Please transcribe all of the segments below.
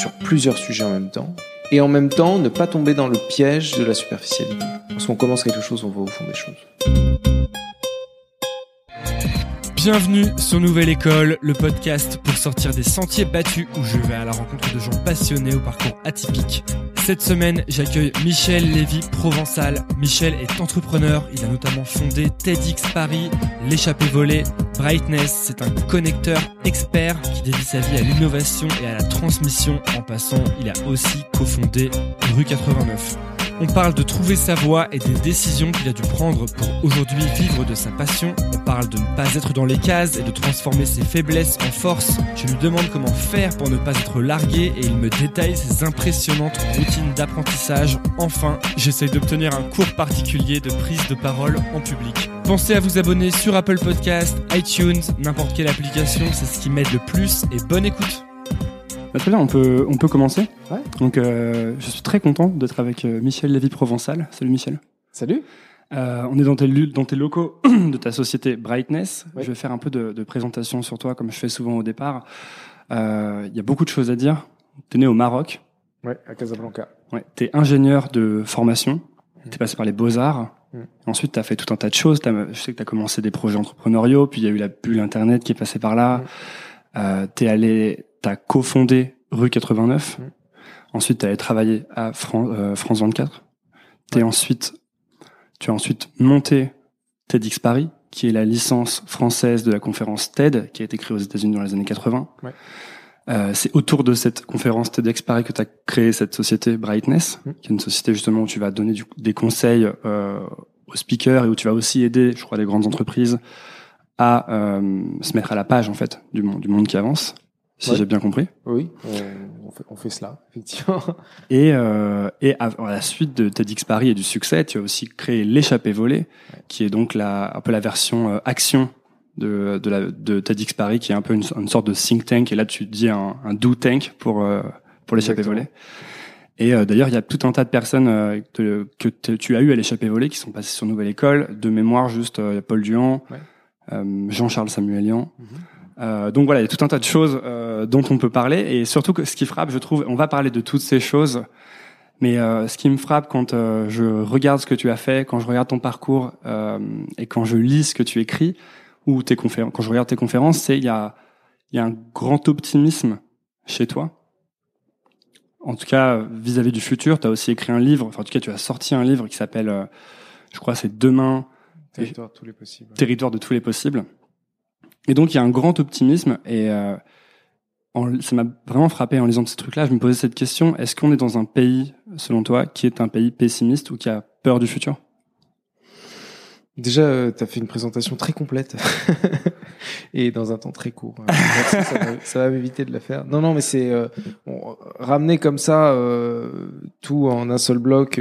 sur plusieurs sujets en même temps. Et en même temps, ne pas tomber dans le piège de la superficialité. Lorsqu'on commence quelque chose, on va au fond des choses. Bienvenue sur Nouvelle École, le podcast pour sortir des sentiers battus où je vais à la rencontre de gens passionnés au parcours atypique. Cette semaine, j'accueille Michel Lévy Provençal. Michel est entrepreneur, il a notamment fondé TEDx Paris, l'échappée volée, Brightness, c'est un connecteur expert qui dédie sa vie à l'innovation et à la transmission. En passant, il a aussi cofondé Rue 89. On parle de trouver sa voie et des décisions qu'il a dû prendre pour aujourd'hui vivre de sa passion. On parle de ne pas être dans les cases et de transformer ses faiblesses en force. Je lui demande comment faire pour ne pas être largué et il me détaille ses impressionnantes routines d'apprentissage. Enfin, j'essaye d'obtenir un cours particulier de prise de parole en public. Pensez à vous abonner sur Apple Podcast, iTunes, n'importe quelle application, c'est ce qui m'aide le plus et bonne écoute. Bah, très bien, on peut, on peut commencer. Donc, euh, je suis très content d'être avec euh, Michel Lévy Provençal. Salut Michel. Salut. Euh, on est dans tes, dans tes locaux de ta société Brightness. Je vais faire un peu de, de, présentation sur toi, comme je fais souvent au départ. Il y a beaucoup de choses à dire. Tu es né au Maroc. Ouais, à Casablanca. Ouais, tu es ingénieur de formation. Tu es passé par les beaux-arts. Mm. Ensuite, tu as fait tout un tas de choses. Je sais que tu as commencé des projets entrepreneuriaux, puis il y a eu la bulle Internet qui est passée par là. Mm. tu es allé t'as cofondé Rue 89. Mmh. Ensuite, tu allé travailler à euh, France 24. T'es ensuite, tu as ensuite monté TEDx Paris, qui est la licence française de la conférence TED, qui a été créée aux États-Unis dans les années 80. Ouais. Euh, c'est autour de cette conférence TEDx Paris que tu as créé cette société Brightness, mmh. qui est une société justement où tu vas donner des conseils euh, aux speakers et où tu vas aussi aider, je crois, les grandes entreprises à euh, se mettre à la page en fait du monde, du monde qui avance si j'ai bien compris. Oui, on, fait, on, fait, cela, effectivement. Et, euh, et à, la suite de TEDx Paris et du succès, tu as aussi créé l'échappée volée, qui est donc la, un peu la version euh, action de, de, la, de TEDx Paris, qui est un peu une, une, sorte de think tank. Et là, tu dis un, un do tank pour, euh, pour l'échappée volée. Et euh, d'ailleurs, il y a tout un tas de personnes euh, que, tu as eu à l'échappée volée qui sont passées sur Nouvelle École. De mémoire, juste Paul Duhan, Jean-Charles Samuelian. Mm euh, donc voilà, il y a tout un tas de choses euh, dont on peut parler et surtout que ce qui frappe, je trouve, on va parler de toutes ces choses, mais euh, ce qui me frappe quand euh, je regarde ce que tu as fait, quand je regarde ton parcours euh, et quand je lis ce que tu écris ou tes conférences, quand je regarde tes conférences, c'est il y a y a un grand optimisme chez toi. En tout cas, vis-à-vis du futur, tu as aussi écrit un livre, enfin en tout cas, tu as sorti un livre qui s'appelle, je crois, c'est Demain. Territoire de tous les possibles. Territoire de tous les possibles. Et donc il y a un grand optimisme et euh, ça m'a vraiment frappé en lisant ce truc-là. Je me posais cette question est-ce qu'on est dans un pays, selon toi, qui est un pays pessimiste ou qui a peur du futur? Déjà, euh, tu as fait une présentation très complète et dans un temps très court. Euh, ça, va, m'éviter de la faire. Non, non, mais c'est ramener comme ça tout en un seul bloc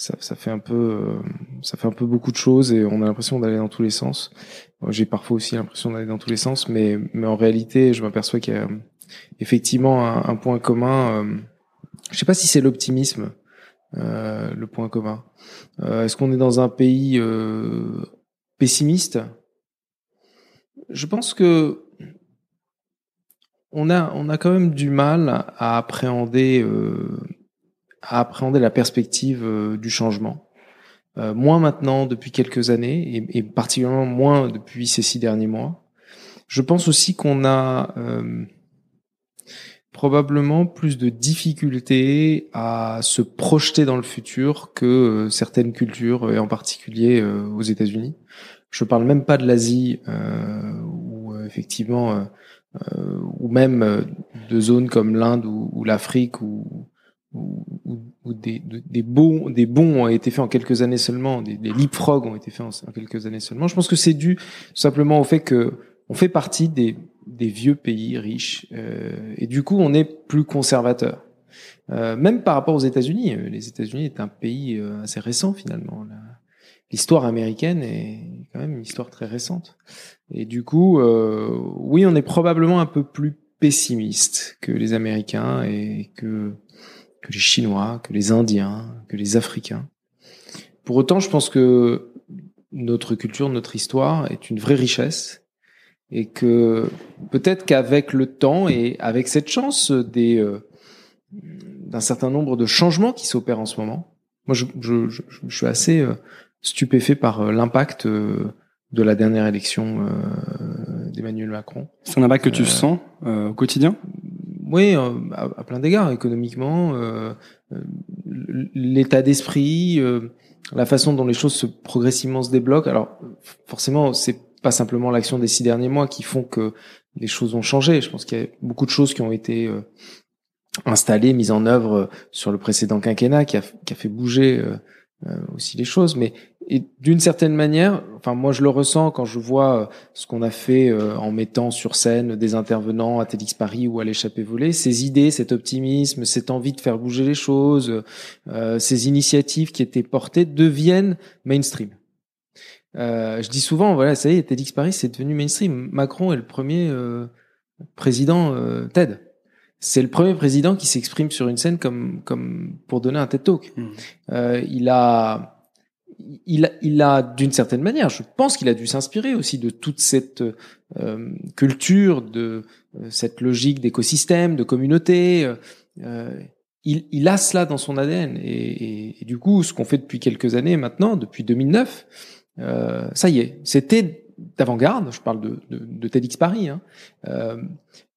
ça, ça, fait un peu, euh, ça fait un peu beaucoup de choses et on a l'impression d'aller dans tous les sens. J'ai parfois aussi l'impression d'aller dans tous les sens, mais, mais en réalité, je m'aperçois qu'il y a effectivement un, un point commun. Euh, je sais pas si c'est l'optimisme, euh, le point commun. Euh, est-ce qu'on est dans un pays pessimiste? Je pense que on a, on a quand même du mal à appréhender à appréhender la perspective euh, du changement. Euh, moins maintenant depuis quelques années et, et, particulièrement moins depuis ces six derniers mois. Je pense aussi qu'on a euh, probablement plus de difficultés à se projeter dans le futur que euh, certaines cultures et en particulier aux États-Unis. Je parle même pas de l'Asie ou effectivement ou même de zones comme l'Inde ou, ou l'Afrique ou, ou, des, des, bons, des bons ont été faits en quelques années seulement, des, des leapfrogs ont été faits en, quelques années seulement. Je pense que c'est dû simplement au fait que on fait partie des, des vieux pays riches euh, et du coup on est plus conservateur. Euh, même par rapport aux États-Unis, euh, les États-Unis est un pays euh, assez récent finalement. L'histoire américaine est quand même une histoire très récente. Et du coup, euh, oui, on est probablement un peu plus pessimiste que les Américains et que que les Chinois, que les Indiens, que les Africains. Pour autant, je pense que notre culture, notre histoire est une vraie richesse et que peut-être qu'avec le temps et avec cette chance des, euh, d'un certain nombre de changements qui s'opèrent en ce moment. Moi, je, je, je, je suis assez euh, stupéfait par euh, l'impact euh, de la dernière élection d'Emmanuel Macron. C'est un impact que tu sens au quotidien? Oui, à, à, plein d'égards, économiquement, l'état d'esprit, la façon dont les choses se progressivement se débloquent. Alors, forcément, c'est pas simplement l'action des six derniers mois qui font que les choses ont changé. Je pense qu'il y a beaucoup de choses qui ont été euh, installées, mises en œuvre euh, sur le précédent quinquennat, qui a, fait bouger euh, aussi les choses. Mais d'une certaine manière, enfin moi je le ressens quand je vois ce qu'on a fait en mettant sur scène des intervenants à TEDx Paris ou à l'échappée volée, ces idées, cet optimisme, cette envie de faire bouger les choses, ces initiatives qui étaient portées deviennent mainstream. Euh, je dis souvent, voilà, ça y est, TEDx Paris, c'est devenu mainstream. Macron est le premier euh, président euh, TED. C'est le premier président qui s'exprime sur une scène comme comme pour donner un TED Talk. Hmm. Euh, il a il a, il a d'une certaine manière, je pense qu'il a dû s'inspirer aussi de toute cette euh, culture, de cette logique d'écosystème, de communauté. il, il a cela dans son ADN et, et, et du coup, ce qu'on fait depuis quelques années maintenant, depuis 2009, euh, ça y est, c'était d'avant-garde, je parle de, de, de TEDx Paris, hein, euh,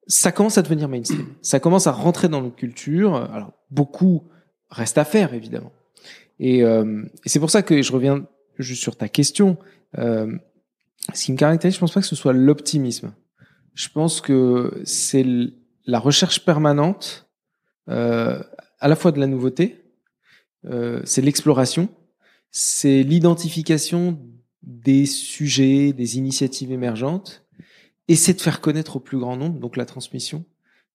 ça commence à devenir mainstream, ça commence à rentrer dans notre culture, alors beaucoup reste à faire évidemment. Et, euh, et c'est pour ça que je reviens juste sur ta question. Euh, ce qui me caractérise, je pense pas que ce soit l'optimisme. Je pense que c'est la recherche permanente, euh, à la fois de la nouveauté, euh, c'est l'exploration, c'est l'identification des sujets, des initiatives émergentes, et de faire connaître au plus grand nombre, donc la transmission,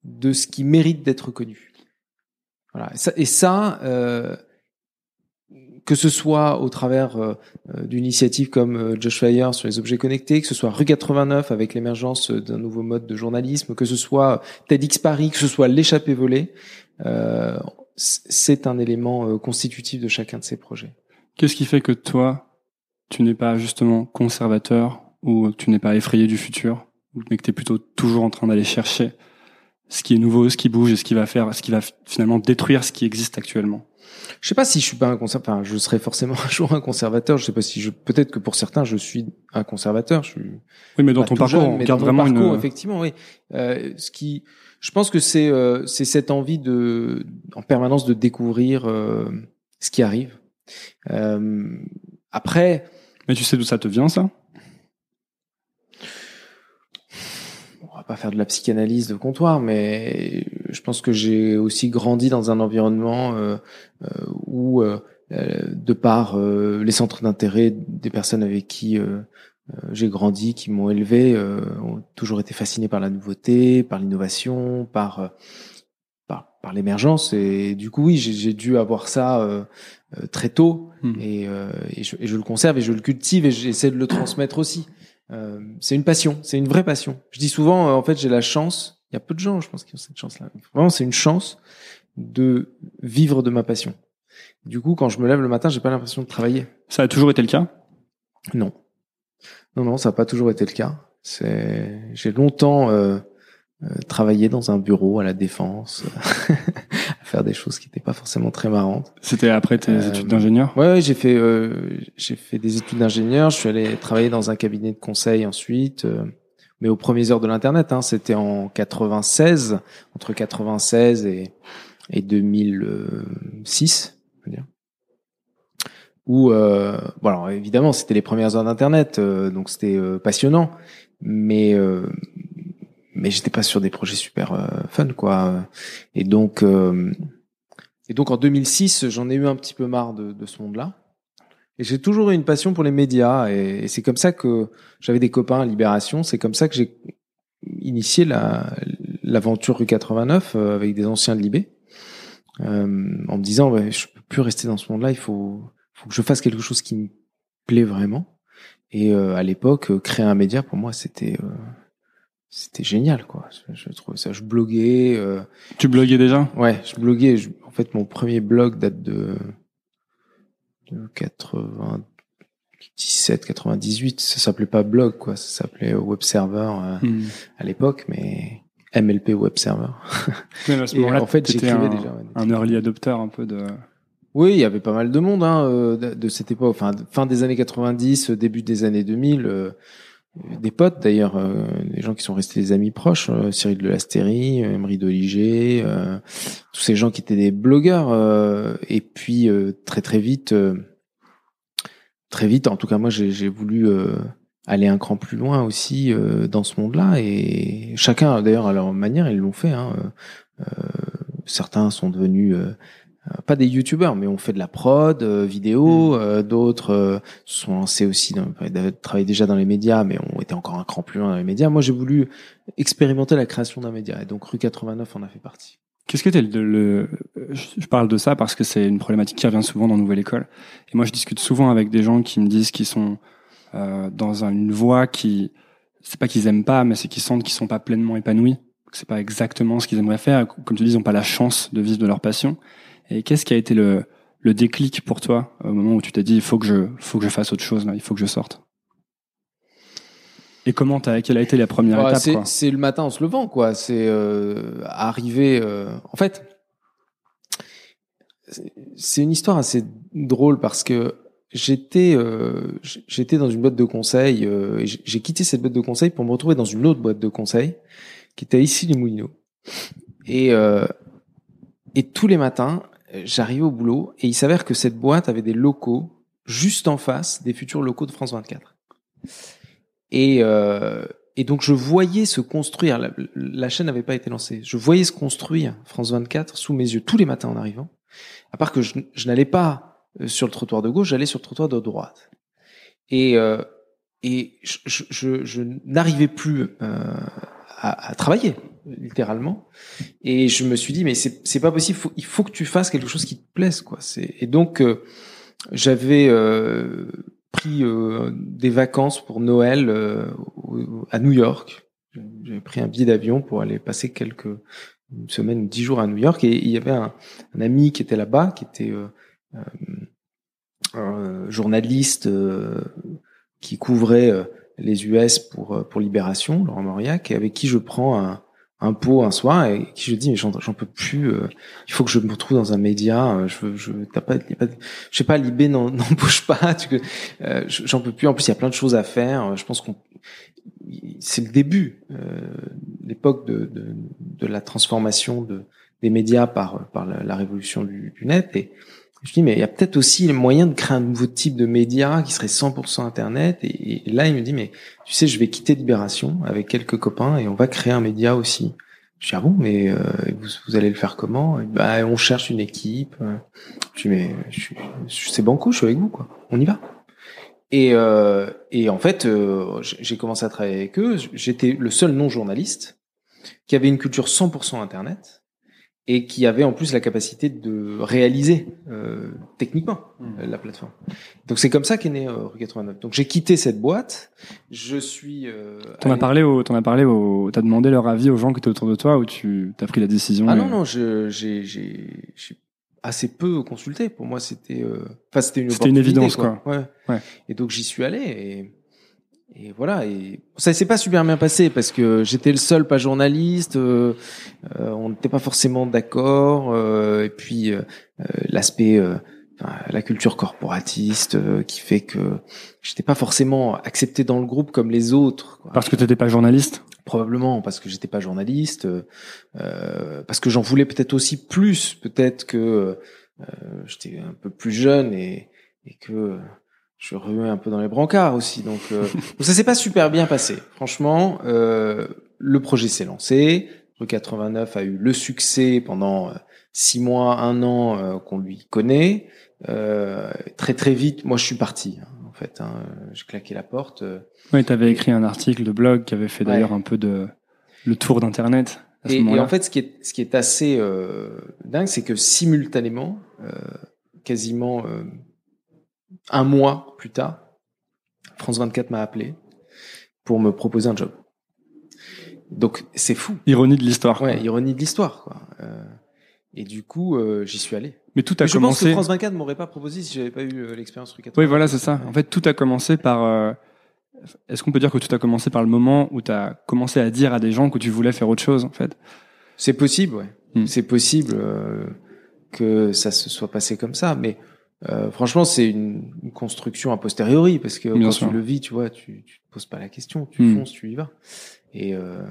de ce qui mérite d'être connu. Voilà. Et ça, euh, que ce soit au travers euh, d'initiatives comme euh, Josh Fire sur les objets connectés, que ce soit Rue 89 avec l'émergence d'un nouveau mode de journalisme, que ce soit TEDx Paris, que ce soit l'échappée volée, euh, c'est un élément euh, constitutif de chacun de ces projets. Qu'est-ce qui fait que toi, tu n'es pas justement conservateur ou tu n'es pas effrayé du futur, mais que tu es plutôt toujours en train d'aller chercher ce qui est nouveau, ce qui bouge et ce qui va faire, ce qui va finalement détruire ce qui existe actuellement je sais pas si je suis pas un conservateur. Enfin, je serai forcément un jour un conservateur. Je sais pas si je. Peut-être que pour certains, je suis un conservateur. Je suis. Oui, mais dans ton parcours, on garde vraiment parcours, une. Effectivement, oui. Euh, ce qui, je pense que c'est euh, c'est cette envie de, en permanence, de découvrir euh, ce qui arrive, euh, après. Mais tu sais d'où ça te vient, ça On va pas faire de la psychanalyse de comptoir, mais je pense que j'ai aussi grandi dans un environnement euh, euh où, euh, de par les centres d'intérêt des personnes avec qui j'ai grandi, qui m'ont élevé, ont toujours été fascinés par la nouveauté, par l'innovation, par par, l'émergence. Et du coup, oui, j'ai dû avoir ça euh, très tôt. Hmm. Et, euh, et, je, et, je, le conserve et je le cultive et j'essaie de le transmettre aussi. C'est une passion, c'est une vraie passion. Je dis souvent, en fait, j'ai la chance. Il y a peu de gens, je pense, qui ont cette chance-là. Vraiment, c'est une chance de vivre de ma passion. Du coup, quand je me lève le matin, j'ai pas l'impression de travailler. Ça a toujours été le cas? Non, non, non, ça n'a pas toujours été le cas. C'est, j'ai longtemps euh, euh, travailler dans un bureau à la défense, à faire des choses qui n'étaient pas forcément très marrantes. C'était après tes euh, études d'ingénieur? Ouais, ouais j'ai fait euh, j'ai fait des études d'ingénieur. Je suis allé travailler dans un cabinet de conseil ensuite, euh, mais aux premières heures de l'internet. Hein, C'était en 96, entre 96 et, et 2006, on dire. Où, euh, bon évidemment, c'était les premières heures d'internet, donc c'était passionnant, mais mais j'étais pas sur des projets super euh, fun quoi. Et donc euh, et donc en 2006, j'en ai eu un petit peu marre de, de ce monde-là. Et j'ai toujours eu une passion pour les médias et, c'est comme ça que j'avais des copains à Libération. C'est comme ça que j'ai initié la l'aventure rue 89 euh, avec des anciens de Libé, en me disant ouais, je peux plus rester dans ce monde-là. Il faut faut que je fasse quelque chose qui me plaît vraiment. Et à l'époque, créer un média pour moi, c'était c'était génial quoi je, trouvais ça je bloguais euh... tu bloguais déjà? Ouais je bloguais en fait mon premier blog date de de 97 98 ça s'appelait pas blog quoi ça s'appelait web server euh, hmm. à l'époque mais MLP Web Server. Mais à ce Et moment-là, en fait, j'écrivais un, déjà, ouais. un early adopter un peu de. Oui, il y avait pas mal de monde hein, euh, de, de cette époque, enfin fin des années 90, euh, début des années 2000. euh, des potes d'ailleurs, euh, des gens qui sont restés des amis proches, euh, Cyril de Lastérie, euh, Emery Doliger, euh, tous ces gens qui étaient des blogueurs. euh, et puis euh, très très vite, très vite, en tout cas moi j'ai voulu aller un cran plus loin aussi dans ce monde-là. Et chacun d'ailleurs à leur manière ils l'ont fait. Hein, certains sont devenus pas des youtubeurs, mais on fait de la prod euh, vidéo. euh, D'autres euh, se sont lancés aussi, dans, travaillaient déjà dans les médias, mais ont été encore un cran plus loin dans les médias. Moi, j'ai voulu expérimenter la création d'un média, et donc Rue 89 en a fait partie. Qu'est-ce que t'es le, le- je parle de ça parce que c'est une problématique qui revient souvent dans Nouvelle École. Et moi, je discute souvent avec des gens qui me disent qu'ils sont euh, dans un- une voie qui, c'est pas qu'ils aiment pas, mais c'est qu'ils sentent qu'ils sont pas pleinement épanouis, c'est pas exactement ce qu'ils aimeraient faire. Comme tu dis, ils ont pas la chance de vivre de leur passion. Et qu'est-ce qui a été le, le déclic pour toi au moment où tu t'es dit, il faut que je, faut que je fasse autre chose là, il faut que je sorte? Et comment t'as, quelle a été la première Ouais, étape c'est le matin en se levant, quoi. C'est euh, arriver. euh, En fait, c'est- une histoire assez drôle parce que j'étais euh, j'étais dans une boîte de conseil. euh, et j'ai j'ai quitté cette boîte de conseil pour me retrouver dans une autre boîte de conseil qui était ici les Moulineaux. Et euh, et tous les matins, j'arrivais au boulot et il s'avère que cette boîte avait des locaux juste en face des futurs locaux de France 24. Et, euh, et donc je voyais se construire, la, chaîne n'avait pas été lancée, je voyais se construire France 24 sous mes yeux tous les matins en arrivant, à part que je, je n'allais pas euh, sur le trottoir de gauche, j'allais sur le trottoir de droite. Et, euh, et je, je, je n'arrivais plus euh, à, à travailler, littéralement. Et je me suis dit, mais c'est c'est pas possible, faut- il faut que tu fasses quelque chose qui te plaise. quoi. C'est Et donc, euh, j'avais... Euh, pris euh, des vacances pour Noël euh, à New York. J'ai pris un billet d'avion pour aller passer quelques une semaine ou dix jours à New York et il y avait un, un ami qui était là-bas, qui était euh, un journaliste qui couvrait les US pour euh, pour Libération, Laurent Mauriac, avec qui je prends un, un pot un soir et qui je dis mais j'en peux plus euh, il faut que je me retrouve dans un média euh, je je t'as pas, pas je sais pas n'en- n'embauche pas tu euh, j'en peux plus. En plus il y a plein de choses à faire. Je pense qu'on c'est le début euh, l'époque de, de de la transformation de des médias par par la, la révolution du, du net. Et je dis mais il y a peut-être aussi les moyens de créer un nouveau type de média qui serait 100% internet et, et là il me dit mais tu sais, je vais quitter Libération avec quelques copains et on va créer un média aussi. Je dis, ah bon, mais euh, vous, allez le faire comment? Dit, Bah, on cherche une équipe. Je dis, mais c'est banco, je suis avec vous, quoi. On y va. Et, euh, et en fait, euh, j'ai commencé à travailler avec eux. J'étais le seul non-journaliste qui avait une culture 100% Internet et qui avait en plus la capacité de réaliser euh, techniquement euh, la plateforme. Donc c'est comme ça qu'est né euh, Rue 89. Donc j'ai quitté cette boîte. Je suis. Euh, T'en as parlé au, t'en as parlé au, t'as demandé leur avis aux gens qui étaient autour de toi ou tu t'as pris la décision Ah et- non non, je- j'ai j'ai j'ai assez peu consulté. Pour moi c'était. euh, Enfin c'était une. C'était une évidence, quoi. Ouais. Ouais. Et donc j'y suis allé et. Et voilà, et ça s'est pas super bien passé parce que j'étais le seul pas journaliste, euh, euh, on n'était pas forcément d'accord, euh, et puis euh, euh, l'aspect, euh, la culture corporatiste euh, qui fait que j'étais pas forcément accepté dans le groupe comme les autres. quoi. Parce que t'étais pas journaliste? Probablement parce que j'étais pas journaliste, parce que j'en voulais peut-être aussi plus, peut-être que euh, j'étais un peu plus jeune et, et que je remuais un peu dans les brancards aussi. Donc, euh, donc ça s'est pas super bien passé. Franchement, euh, le projet s'est lancé. Rue 89 a eu le succès pendant euh, six mois, un an euh, qu'on lui connaît. Euh, très très vite, moi je suis parti. hein, en fait, hein, j'ai claqué la porte. euh, Oui, t'avais écrit un article de blog qui avait fait Ouais. d'ailleurs un peu de le tour d'internet à ce Et, et en fait, ce qui est, ce qui est assez euh, dingue, c'est que simultanément, euh, quasiment euh, un mois plus tard, France 24 m'a appelé pour me proposer un job. Donc c'est fou. Ironie de l'histoire. quoi. Ouais, ironie de l'histoire, quoi. Euh, et du coup, euh, j'y suis allé. Mais tout a Mais je pense que commencé. France 24 m'aurait pas proposé si j'avais pas eu euh, l'expérience rue 80. Oui, voilà, c'est ça. En fait, tout a commencé par euh, est-ce qu'on peut dire que tout a commencé par le moment où tu as commencé à dire à des gens que tu voulais faire autre chose, en fait? C'est possible, ouais. Hmm. C'est possible euh, que ça se soit passé comme ça, mais euh, franchement, c'est une, une construction a posteriori parce que Bien quand sûr. tu le vis, tu vois, tu, tu te poses pas la question, tu Hmm. fonces, tu y vas. Et, euh,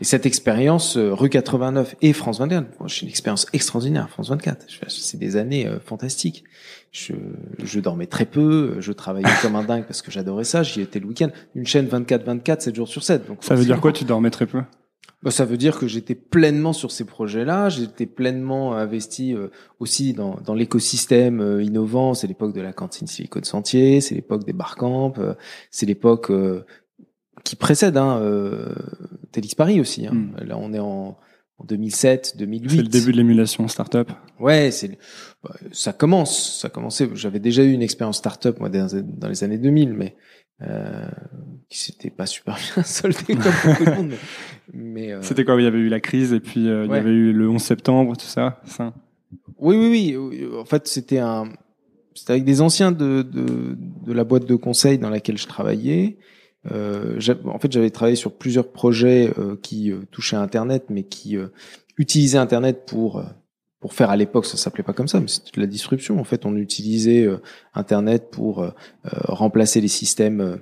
et cette expérience, euh, rue 89 et France 24, bon, c'est une expérience extraordinaire. France 24, Je- c'est des années euh, fantastiques. Je, je dormais très peu, je travaillais comme un dingue parce que j'adorais ça. J'y étais le week-end. Une chaîne 24-24, 7 jours sur 7. Donc Ça veut dire quoi Tu dormais très peu? Ça veut dire que j'étais pleinement sur ces projets-là, j'étais pleinement investi euh, aussi dans, dans l'écosystème euh, innovant. C'est l'époque de la cantine Silicon Sentier, c'est l'époque des barcamps, euh, c'est l'époque euh, qui précède hein, euh, TEDx Paris aussi. Hein. Mm. Là, on est en, en 2007, 2008. C'est le début de l'émulation startup. Ouais, c'est bah, ça commence, ça commençait. J'avais déjà eu une expérience startup moi dans, dans les années 2000, mais euh, qui s'était pas super bien soldée comme beaucoup de monde. Mais, mais, euh, C'était quoi Il y avait eu la crise et puis euh, il y avait eu le 11 septembre, tout ça. ça? Oui, oui, oui. oui. En fait, c'était un, c'était avec des anciens de, de, de la boîte de conseil dans laquelle je travaillais. Euh, en fait, j'avais travaillé sur plusieurs projets euh, qui euh, touchaient à Internet, mais qui euh, utilisaient Internet pour euh, pour faire à l'époque, ça s'appelait pas comme ça, mais c'était de la disruption. En fait, on utilisait euh, Internet pour euh, euh, remplacer les systèmes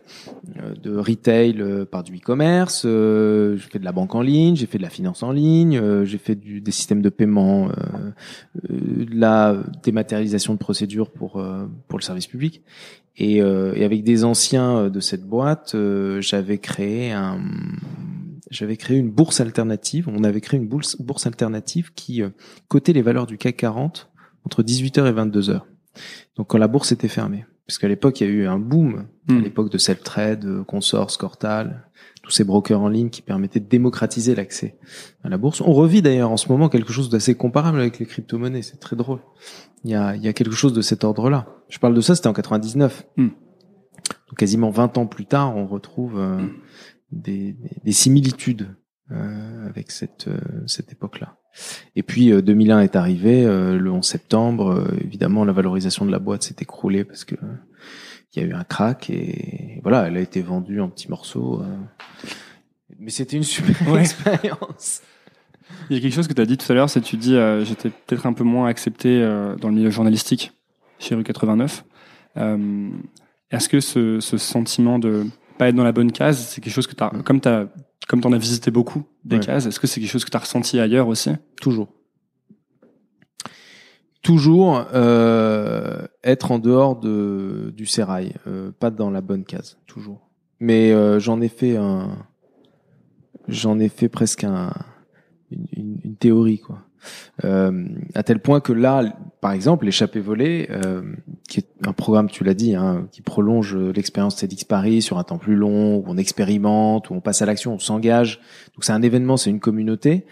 de retail par du e-commerce. J'ai fait de la banque en ligne, j'ai fait de la finance en ligne, j'ai fait du, des systèmes de paiement, de la dématérialisation de procédures pour pour le service public. Et, et avec des anciens de cette boîte, j'avais créé un j'avais créé une bourse alternative. On avait créé une bourse, bourse alternative qui euh, cotait les valeurs du CAC 40 entre 18h et 22h. Donc quand la bourse était fermée. Parce qu'à l'époque, il y a eu un boom, à Hmm. l'époque de Selftrade, euh, Consors, Cortal, tous ces brokers en ligne qui permettaient de démocratiser l'accès à la bourse. On revit d'ailleurs en ce moment quelque chose d'assez comparable avec les crypto-monnaies. C'est très drôle. Il y a, il y a quelque chose de cet ordre-là. Je parle de ça, c'était en 99. Hmm. Donc quasiment 20 ans plus tard, on retrouve euh, des, des- des similitudes euh, avec cette, euh, cette époque-là. Et puis euh, 2001 est arrivé, euh, le 11 septembre, euh, évidemment la valorisation de la boîte s'est écroulée parce que euh, il y a eu un crack et voilà, elle a été vendue en petits morceaux. euh. Mais c'était une super Ouais. expérience. Il y a quelque chose que tu as dit tout à l'heure, c'est que tu dis euh, j'étais peut-être un peu moins accepté euh, dans le milieu journalistique chez Rue 89. Euh, Est-ce que ce, ce sentiment de pas être dans la bonne case, c'est quelque chose que tu as, comme tu comme t'en as visité beaucoup des Ouais. cases, est-ce que c'est quelque chose que tu as ressenti ailleurs aussi? Toujours. Toujours euh, être en dehors de, du sérail, euh, pas dans la bonne case, toujours. Mais euh, j'en ai fait un, j'en ai fait presque un, une, une- une théorie quoi. À tel point que là, par exemple, l'échappée volée, un programme, tu l'as dit, hein, qui prolonge l'expérience TEDx Paris sur un temps plus long, où on expérimente, où on passe à l'action, on s'engage. Donc c'est un événement, c'est une communauté.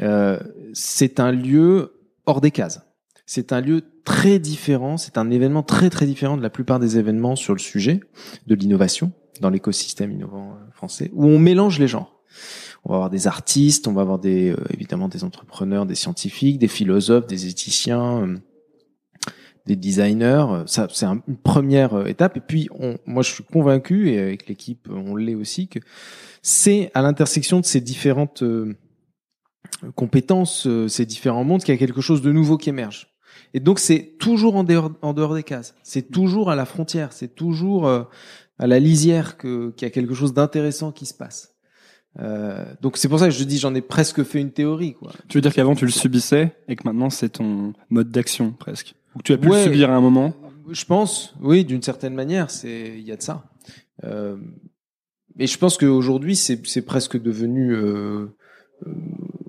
Euh, c'est un lieu hors des cases. C'est un lieu très différent, c'est un événement très très différent de la plupart des événements sur le sujet de l'innovation dans l'écosystème innovant euh, français, où on mélange les genres. On va avoir des artistes, on va avoir des euh, évidemment des entrepreneurs, des scientifiques, des philosophes, des éthiciens, euh, des designers. Euh, Ça, c'est un- une première euh, étape. Et puis, on, moi, je suis convaincu, et avec l'équipe, on l'est aussi, que c'est à l'intersection de ces différentes euh, compétences, ces différents mondes, qu'il y a quelque chose de nouveau qui émerge. Et donc, c'est toujours en dehors, en dehors des cases. C'est toujours à la frontière. C'est toujours à la lisière que qu'il y a quelque chose d'intéressant qui se passe. Euh, donc c'est pour ça que je dis j'en ai presque fait une théorie quoi. Tu veux dire qu'avant tu le subissais et que maintenant c'est ton mode d'action presque Ou que tu as pu Ouais. le subir à un moment Je pense, oui, d'une certaine manière, c'est il y a de ça. Euh, mais je pense qu'aujourd'hui c'est c'est presque devenu, euh, euh,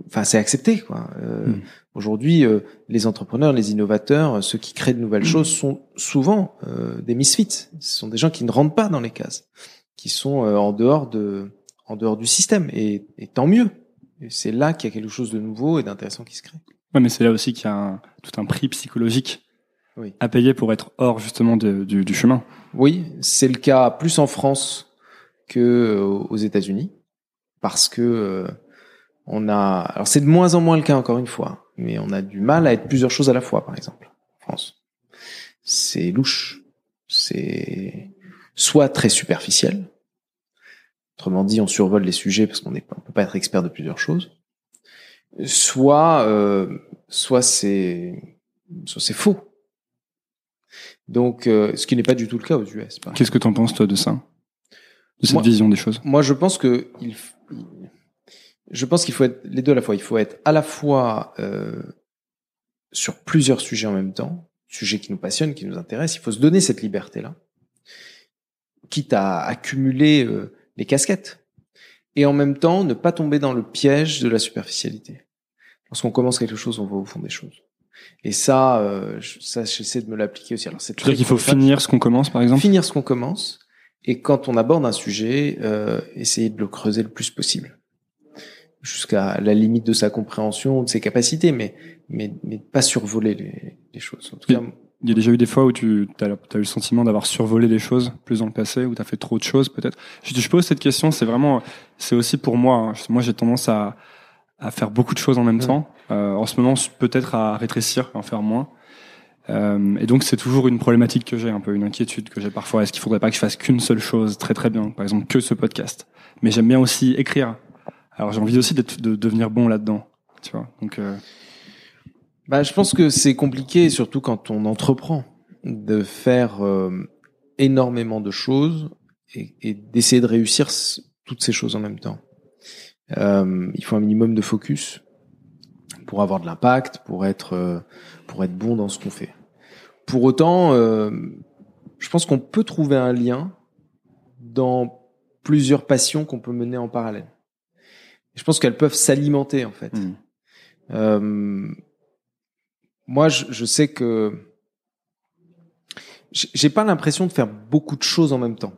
enfin c'est accepté quoi. Euh, Mm. Aujourd'hui, euh, les entrepreneurs, les innovateurs, ceux qui créent de nouvelles choses sont souvent euh, des misfits. Ce sont des gens qui ne rentrent pas dans les cases, qui sont euh, en dehors de en dehors du système et, et tant mieux. C'est là qu'il y a quelque chose de nouveau et d'intéressant qui se crée. Ouais, mais c'est là aussi qu'il y a un- tout un prix psychologique Oui. à payer pour être hors justement de- du, du chemin. Oui, c'est le cas plus en France que euh, aux États-Unis, parce que euh, on a. Alors c'est de moins en moins le cas encore une fois, mais on a du mal à être plusieurs choses à la fois, par exemple, en France. C'est louche. C'est soit très superficiel, Autrement dit, on survole les sujets parce qu'on on peut pas être expert de plusieurs choses. Soit, euh, soit c'est, soit c'est faux. Donc, euh, ce qui n'est pas du tout le cas aux US. Qu'est-ce que t'en penses toi de ça, de cette Moi- vision des choses? Moi, je pense que il- je pense qu'il faut être les deux à la fois. Il faut être à la fois euh, sur plusieurs sujets en même temps, sujets qui nous passionnent, qui nous intéressent. Il faut se donner cette liberté-là, quitte à accumuler euh, les casquettes, et en même temps ne pas tomber dans le piège de la superficialité. Lorsqu'on commence quelque chose, on va au fond des choses. Et ça, euh, ça, j'essaie de me l'appliquer aussi. Alors, c'est dire qu'il faut finir ce qu'on commence, par exemple? Finir ce qu'on commence et quand on aborde un sujet, euh, essayer de le creuser le plus possible jusqu'à la limite de sa compréhension, de ses capacités, mais mais, mais pas survoler les, les choses. En tout cas, Il y a déjà eu des fois où tu as, eu le sentiment d'avoir survolé les choses plus dans le passé, où tu as fait trop de choses peut-être? Je, je pose cette question, c'est vraiment, c'est aussi pour moi. hein. Moi, j'ai tendance à, à faire beaucoup de choses en même Mm. temps. Euh, en ce moment, peut-être à rétrécir, à en faire moins. Euh, et donc, c'est toujours une problématique que j'ai, un peu une inquiétude que j'ai parfois. Est-ce qu'il faudrait pas que je fasse qu'une seule chose très très bien, par exemple que ce podcast Mais j'aime bien aussi écrire. Alors, j'ai envie aussi de devenir bon là-dedans. Tu vois. Donc, euh, bah, je pense que c'est compliqué, surtout quand on entreprend, de faire euh, énormément de choses et, et d'essayer de réussir toutes ces choses en même temps. Euh, il faut un minimum de focus pour avoir de l'impact, pour être euh, pour être bon dans ce qu'on fait. Pour autant, euh, je pense qu'on peut trouver un lien dans plusieurs passions qu'on peut mener en parallèle. Je pense qu'elles peuvent s'alimenter en fait. hmm. Euh, moi, je, je sais que j'ai pas l'impression de faire beaucoup de choses en même temps.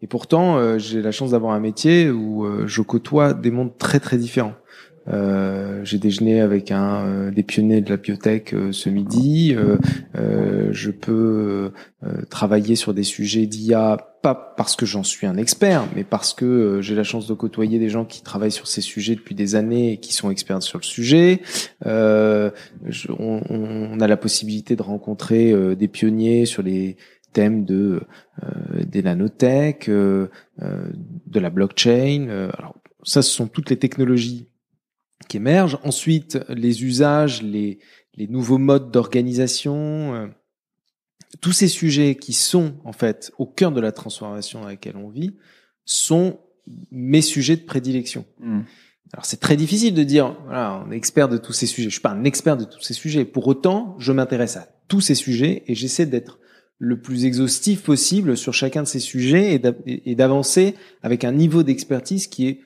Et pourtant, euh, j'ai la chance d'avoir un métier où euh, je côtoie des mondes très très différents. Euh, j'ai déjeuné avec un des pionniers de la biotech ce midi. Je peux travailler sur des sujets d'IA pas parce que j'en suis un expert, mais parce que j'ai la chance de côtoyer des gens qui travaillent sur ces sujets depuis des années et qui sont experts sur le sujet. Je- on, a la possibilité de rencontrer des pionniers sur les thèmes de euh, des nanotech, euh, euh, de la blockchain. Alors ça, ce sont toutes les technologies qui émergent. Ensuite, les usages, les les nouveaux modes d'organisation. tous ces sujets qui sont en fait au cœur de la transformation dans laquelle on vit sont mes sujets de prédilection. Hmm. Alors c'est très difficile de dire voilà on est expert de tous ces sujets. Je suis pas un expert de tous ces sujets. Pour autant, je m'intéresse à tous ces sujets et j'essaie d'être le plus exhaustif possible sur chacun de ces sujets et d'a- et d'avancer avec un niveau d'expertise qui est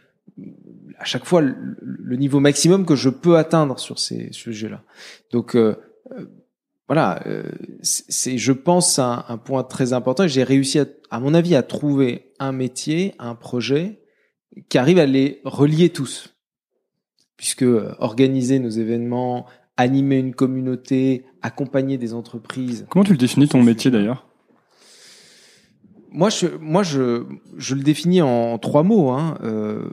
à chaque fois le, niveau maximum que je peux atteindre sur ces sujets-là. Donc euh, euh, voilà, euh, c'est je pense un, un point très important. et J'ai réussi à, à mon avis à trouver un métier, un projet qui arrive à les relier tous, puisque euh, organiser nos événements, animer une communauté, accompagner des entreprises. Comment tu le définis ton métier d'ailleurs? Moi, je, moi, je, je le définis en trois mots, hein, euh,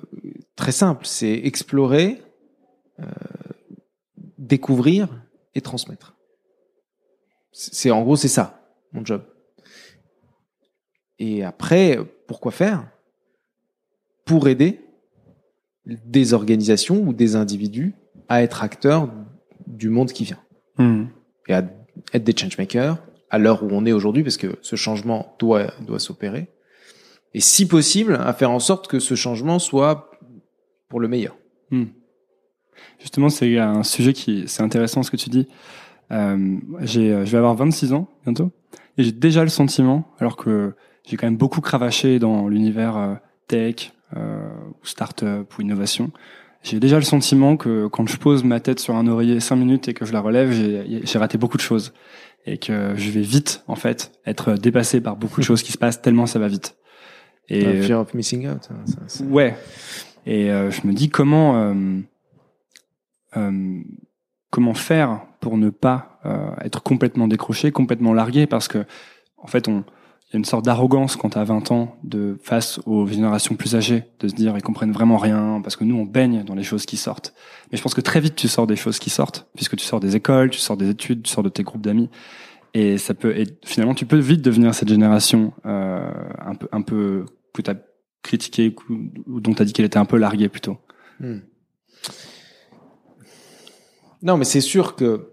très simple. C'est explorer, euh, découvrir et transmettre. C'est c'est- en gros, c'est ça mon job. Et après, pourquoi faire? Pour aider des organisations ou des individus à être acteurs du monde qui vient Hmm. et à être des changemakers à l'heure où on est aujourd'hui, parce que ce changement doit, doit s'opérer. Et si possible, à faire en sorte que ce changement soit pour le meilleur. Hmm. Justement, c'est un sujet qui c'est intéressant ce que tu dis. Euh, j'ai, je vais avoir 26 ans bientôt et j'ai déjà le sentiment, alors que j'ai quand même beaucoup cravaché dans l'univers euh, tech, euh, ou start-up ou innovation. J'ai déjà le sentiment que quand je pose ma tête sur un oreiller 5 minutes et que je la relève, j'ai, raté beaucoup de choses et que je vais vite en fait être dépassé par beaucoup de choses qui se passent tellement ça va vite. Et fear of missing out. hein, ça, Ouais. Et euh, je me dis comment euh, euh, comment faire pour ne pas euh, être complètement décroché, complètement largué, parce que en fait, on il y a une sorte d'arrogance quand as 20 ans de face aux générations plus âgées, de se dire ils comprennent vraiment rien, parce que nous on baigne dans les choses qui sortent. Mais je pense que très vite tu sors des choses qui sortent, puisque tu sors des écoles, tu sors des études, tu sors de tes groupes d'amis, et ça peut et finalement tu peux vite devenir cette génération euh, un peu un peu que t'as critiqué ou, dont tu as dit qu'elle était un peu larguée plutôt Hmm. Non, mais c'est sûr que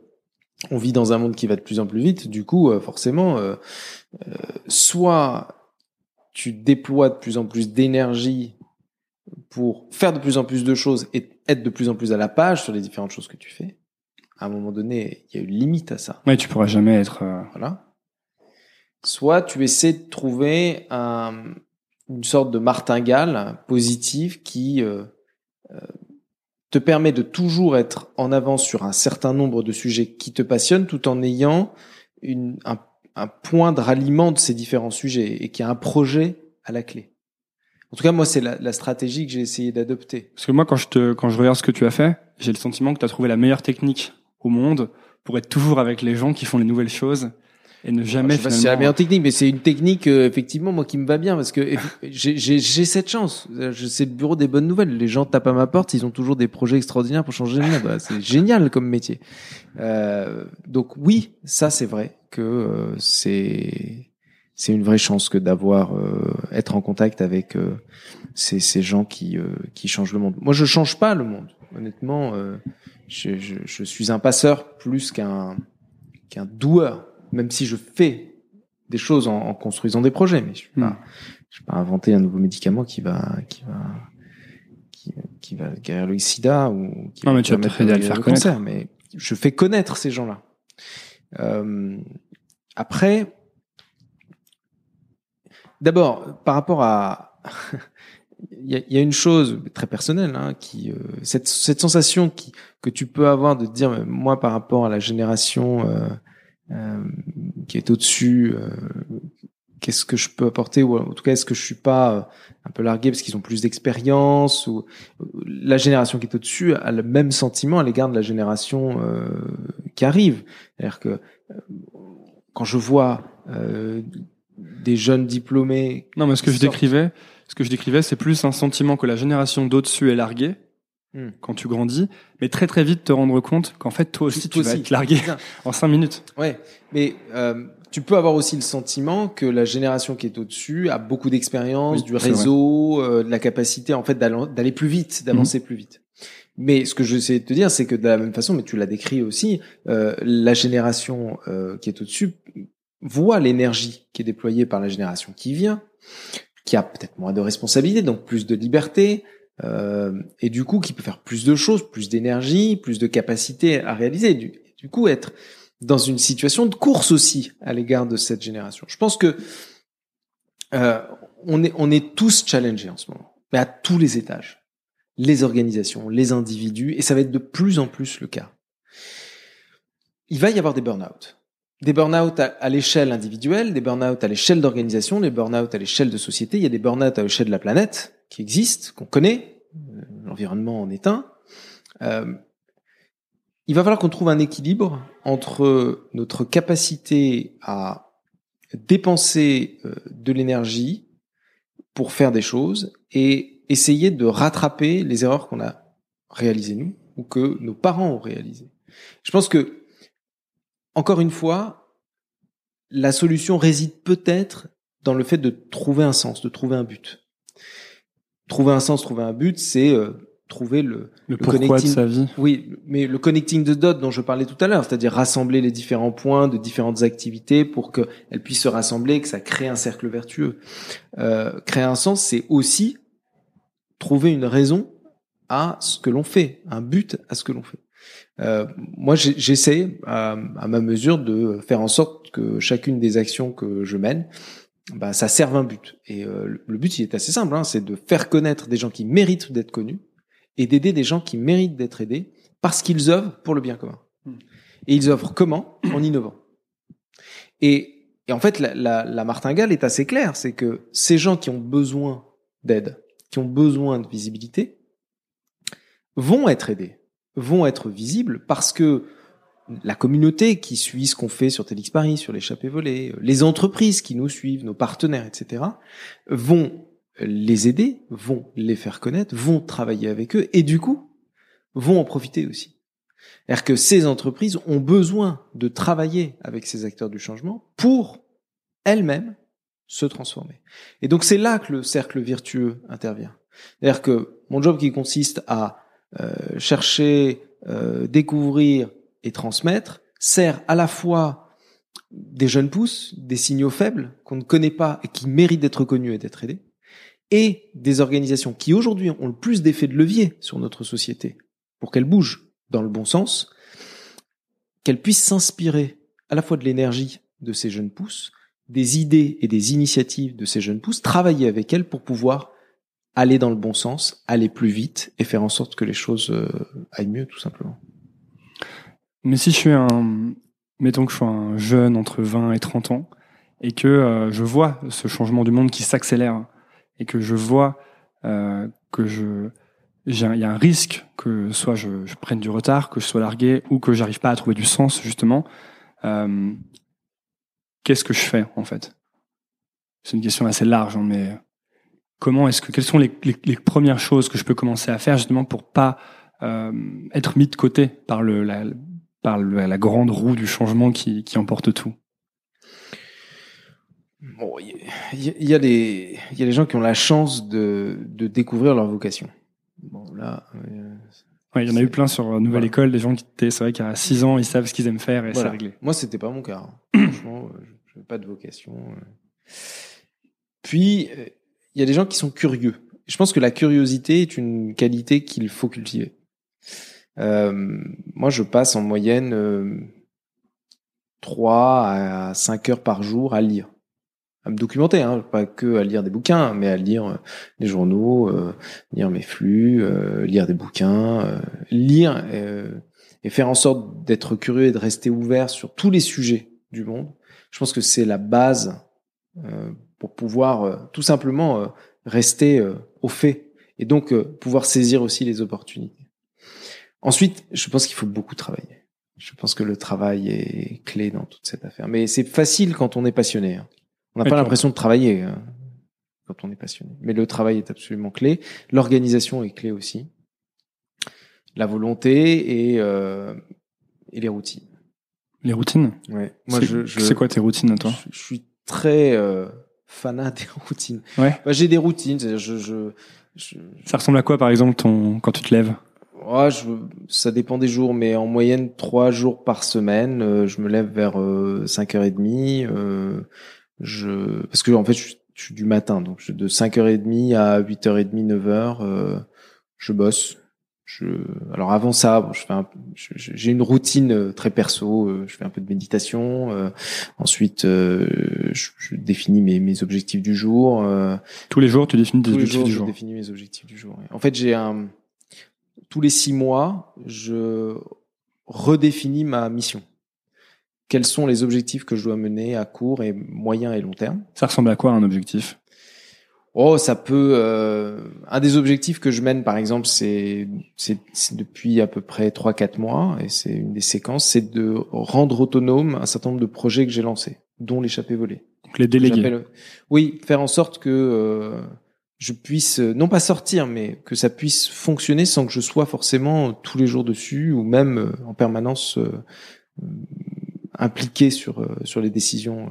on vit dans un monde qui va de plus en plus vite. Du coup, euh, forcément, euh, euh, soit tu déploies de plus en plus d'énergie pour faire de plus en plus de choses et être de plus en plus à la page sur les différentes choses que tu fais. À un moment donné, il y a une limite à ça. Ouais, tu pourras jamais être. euh, Voilà. Soit tu essaies de trouver un- une sorte de martingale positive qui euh, euh, te permet de toujours être en avance sur un certain nombre de sujets qui te passionnent tout en ayant un point de ralliement de ces différents sujets et qui a un projet à la clé. En tout cas, moi, c'est la, la stratégie que j'ai essayé d'adopter. Parce que moi, quand je te, quand je regarde ce que tu as fait, j'ai le sentiment que tu as trouvé la meilleure technique au monde pour être toujours avec les gens qui font les nouvelles choses et ne jamais je sais pas si c'est la meilleure technique, mais c'est une technique euh, effectivement moi qui me va bien parce que j'ai- cette chance. Sais le bureau des bonnes nouvelles. Les gens tapent à ma porte, ils ont toujours des projets extraordinaires pour changer le monde. Voilà, C'est génial comme métier. Euh, donc oui, ça c'est vrai que euh, c'est c'est une vraie chance que d'avoir euh, être en contact avec euh, ces, ces gens qui euh, qui changent le monde. Moi, je change pas le monde. Honnêtement, euh, je, je, je suis un passeur plus qu'un qu'un doueur, même si je fais des choses en, en construisant des projets, mais je Hmm. je vais pas inventer un nouveau médicament qui va qui va qui, qui va guérir le sida ou qui Non, va mais tu vas permettre peut-être aider à de le faire cancer, mais je fais connaître ces gens-là. Euh, après, d'abord, par rapport à, il y y a une chose très personnelle, hein, qui, euh, cette, cette sensation qui, que tu peux avoir de te dire, moi, par rapport à la génération euh, qui est au-dessus, euh, qu'est-ce que je peux apporter, ou en tout cas, est-ce que je suis pas euh, un peu largué parce qu'ils ont plus d'expérience, ou la génération qui est au-dessus a le même sentiment à l'égard de la génération euh, qui arrive. C'est-à-dire que euh, quand je vois euh, des jeunes diplômés Non, mais ce que je décrivais, ce que je décrivais, c'est plus un sentiment que la génération d'au-dessus est larguée Hmm. quand tu grandis, mais très très vite te rendre compte qu'en fait toi aussi tu Toi vas aussi. être largué Bien. en cinq minutes. Ouais, mais euh, tu peux avoir aussi le sentiment que la génération qui est au-dessus a beaucoup d'expérience, Oui, du réseau, euh, de la capacité en fait d'aller plus vite, Mhm. d'avancer plus vite. Mais ce que je sais te dire, c'est que de la même façon, mais tu l'as décrit aussi, euh, la génération euh, qui est au-dessus voit l'énergie qui est déployée par la génération qui vient, qui a peut-être moins de responsabilités, donc plus de liberté, euh, et du coup qui peut faire plus de choses, plus d'énergie, plus de capacité à réaliser. Du, du coup, être dans une situation de course aussi à l'égard de cette génération. Je pense que euh, on est on est tous challengés en ce moment, mais à tous les étages, les organisations, les individus, et ça va être de plus en plus le cas. Il va y avoir des burn-out. Des burn-out à, à l'échelle individuelle, des burn-out à l'échelle d'organisation, des burn-out à l'échelle de société. Il y a des burn-out à l'échelle de la planète qui existent, qu'on connaît. Euh, L'environnement en est un. Euh, il va falloir qu'on trouve un équilibre entre notre capacité à dépenser euh, de l'énergie pour faire des choses et essayer de rattraper les erreurs qu'on a réalisées nous ou que nos parents ont réalisées. Je pense que, encore une fois, la solution réside peut-être dans le fait de trouver un sens, de trouver un but. Trouver un sens, trouver un but, c'est euh, trouver le, Le, pourquoi de sa vie. oui, mais le connecting the dots dont je parlais tout à l'heure, c'est-à-dire rassembler les différents points de différentes activités pour qu'elles puissent se rassembler, que ça crée un cercle vertueux. Euh, créer un sens, c'est aussi trouver une raison à ce que l'on fait, un but à ce que l'on fait. Euh, moi, j'essaie à, à ma mesure de faire en sorte que chacune des actions que je mène, bah, ça serve un but. Et euh, le- but, il est assez simple, hein, c'est de faire connaître des gens qui méritent d'être connus et d'aider des gens qui méritent d'être aidés parce qu'ils œuvrent pour le bien commun. Hmm. Et ils œuvrent comment? En innovant. Et, et en fait, la, la, la martingale est assez claire, c'est que ces gens qui ont besoin d'aide, qui ont besoin de visibilité, vont être aidés, vont être visibles parce que la communauté qui suit ce qu'on fait sur TEDx Paris, sur l'échappée volée, les entreprises qui nous suivent, nos partenaires, etc., vont les aider, vont les faire connaître, vont travailler avec eux et du coup, vont en profiter aussi. C'est-à-dire que ces entreprises ont besoin de travailler avec ces acteurs du changement pour elles-mêmes se transformer. Et donc c'est là que le cercle vertueux intervient. C'est-à-dire que mon job qui consiste à euh, chercher, euh, découvrir et transmettre sert à la fois des jeunes pousses, des signaux faibles qu'on ne connaît pas et qui méritent d'être connus et d'être aidés, et des organisations qui aujourd'hui ont le plus d'effet de levier sur notre société pour qu'elle bouge dans le bon sens, qu'elle puisse s'inspirer à la fois de l'énergie de ces jeunes pousses, des idées et des initiatives de ces jeunes pousses, travailler avec elles pour pouvoir aller dans le bon sens, aller plus vite et faire en sorte que les choses euh, aillent mieux, tout simplement. Mais si je suis un, mettons que je suis un jeune entre 20 et 30 ans et que euh, je vois ce changement du monde qui s'accélère et que je vois euh, que je il y a un risque que soit je, prenne du retard, que je sois largué ou que j'arrive pas à trouver du sens justement. Euh, Qu'est-ce que je fais en fait? C'est une question assez large, hein, mais comment est-ce que quelles sont les, les, premières choses que je peux commencer à faire justement pour pas être mis de côté par le la, par le, la grande roue du changement qui, qui emporte tout Bon, il y, y, a des il y a des gens qui ont la chance de, de découvrir leur vocation. Bon là. Euh, ouais, il y en a eu plein sur Nouvelle voilà. École, des gens qui étaient, c'est vrai qu'à 6 ans, ils savent ce qu'ils aiment faire et voilà. c'est réglé. Moi, c'était pas mon cas. Hein. Franchement, je n'avais pas de vocation. euh. Puis, il y a des gens qui sont curieux. Je pense que la curiosité est une qualité qu'il faut cultiver. Euh, moi, je passe en moyenne euh, 3 à 5 heures par jour à lire à me documenter, hein, pas que à lire des bouquins, mais à lire euh, des journaux, euh, lire mes flux, lire des bouquins, lire et faire en sorte d'être curieux et de rester ouvert sur tous les sujets du monde. Je pense que c'est la base pour pouvoir tout simplement rester au fait et donc pouvoir saisir aussi les opportunités. Ensuite, je pense qu'il faut beaucoup travailler. Je pense que le travail est clé dans toute cette affaire. Mais c'est facile quand on est passionné. Hein. On n'a pas l'impression de travailler euh, quand on est passionné. Mais le travail est absolument clé. L'organisation est clé aussi. La volonté et, euh, et les routines. Les routines? Ouais. Moi, je, je, c'est quoi tes routines à toi? je, je, suis très euh, fanat des routines. Ouais. Bah, j'ai des routines. Je, je, je, Ça ressemble à quoi, par exemple, ton quand tu te lèves? Oh, je, ça dépend des jours, mais en moyenne trois jours par semaine. Euh, je me lève vers euh, 5h30. Euh, je parce que en fait je, je suis du matin donc je, de 5h30 à 8h30 9h euh, je bosse je alors avant ça bon, je fais un, j'ai une routine euh, très perso euh, je fais un peu de méditation euh, ensuite euh, je, je, définis mes, mes objectifs du jour euh, tous les jours tu définis tes tous objectifs les jours, du jour je définis mes objectifs du jour en fait j'ai un tous les six mois je redéfinis ma mission quels sont les objectifs que je dois mener à court et moyen et long terme? Ça ressemble à quoi un objectif? Oh, ça peut. Euh, un des objectifs que je mène, par exemple, c'est c'est depuis à peu près trois quatre mois et c'est une des séquences, c'est de rendre autonome un certain nombre de projets que j'ai lancés, dont l'échappée volée. Donc les déléguer. Oui, faire en sorte que euh, je puisse non pas sortir, mais que ça puisse fonctionner sans que je sois forcément tous les jours dessus ou même euh, en permanence euh, impliqué sur euh, sur les décisions.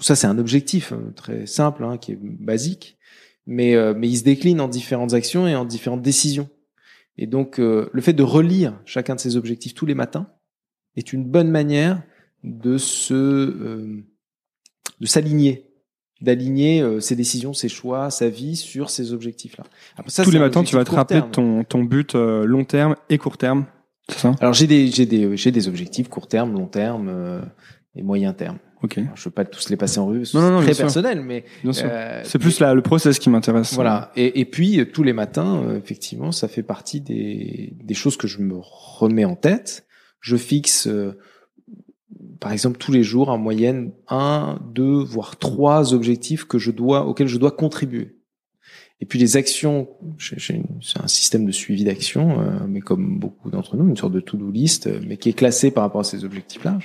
Ça c'est un objectif euh, très simple, hein, qui est basique, mais euh, mais il se décline en différentes actions et en différentes décisions. Et donc le fait de relire chacun de ces objectifs tous les matins est une bonne manière de se de s'aligner d'aligner euh, ses décisions, ses choix, sa vie sur ces objectifs-là. Ça, Tous les matins, tu vas te rappeler ton, ton but euh, long terme et court terme ça? Alors j'ai des j'ai des j'ai des objectifs court terme, long terme euh, et moyen terme. Ok. Alors, je veux pas tous les passer en revue, c'est très personnel, mais euh, c'est plus là le process qui m'intéresse. Voilà. Et, et puis tous les matins, euh, effectivement, ça fait partie des des choses que je me remets en tête. Je fixe, euh, par exemple, tous les jours en moyenne un, deux, voire trois objectifs que je dois auxquels je dois contribuer. Et puis les actions, c'est un système de suivi d'action, euh, mais comme beaucoup d'entre nous, une sorte de to-do list, euh, mais qui est classé par rapport à ces objectifs-là.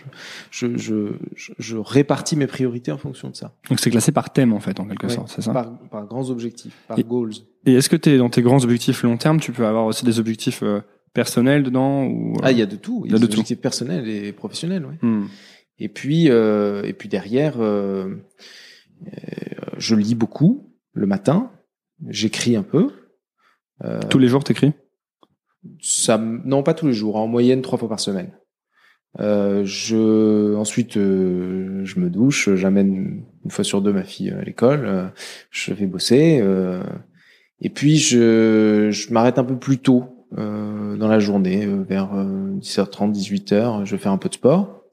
Je, je, je, je, répartis mes priorités en fonction de ça. Donc c'est classé par thème en fait, en quelque ouais, sorte, c'est ça par, par, grands objectifs, par et, goals. Et est-ce que es dans tes grands objectifs long terme, tu peux avoir aussi des objectifs euh, personnels dedans ou, Ah, il y a de tout. Il y a, y a des de objectifs tout. personnels et professionnels, ouais. Hmm. Et puis, euh, et puis derrière. Euh, je lis beaucoup le matin, j'écris un peu. Euh, tous les jours, t'écris? Ça, non, pas tous les jours. En moyenne, trois fois par semaine. Euh, je ensuite euh, je me douche, j'amène une fois sur deux ma fille à l'école, euh, je vais bosser euh, et puis je, je m'arrête un peu plus tôt dans la journée vers 10h30 18h, je fais un peu de sport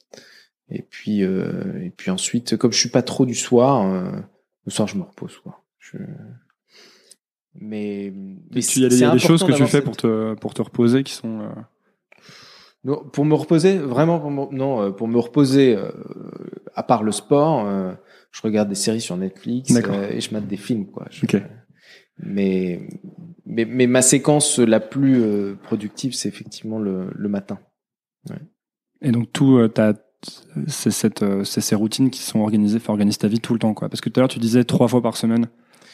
et puis et puis ensuite comme je suis pas trop du soir le soir je me repose quoi. Je... Mais, mais il y a des, y a des choses que tu fais pour te pour te reposer qui sont non, pour me reposer, vraiment, pour me, non, euh, pour me reposer, euh, à part le sport, euh, je regarde des séries sur Netflix et je mate des films, quoi. mais, mais, mais ma séquence la plus productive, c'est effectivement le, le matin. Ouais. Et donc tout, t'as c'est cette, c'est ces routines qui sont organisées, enfin organiser ta vie tout le temps, quoi. Parce que tout à l'heure tu disais trois fois par semaine.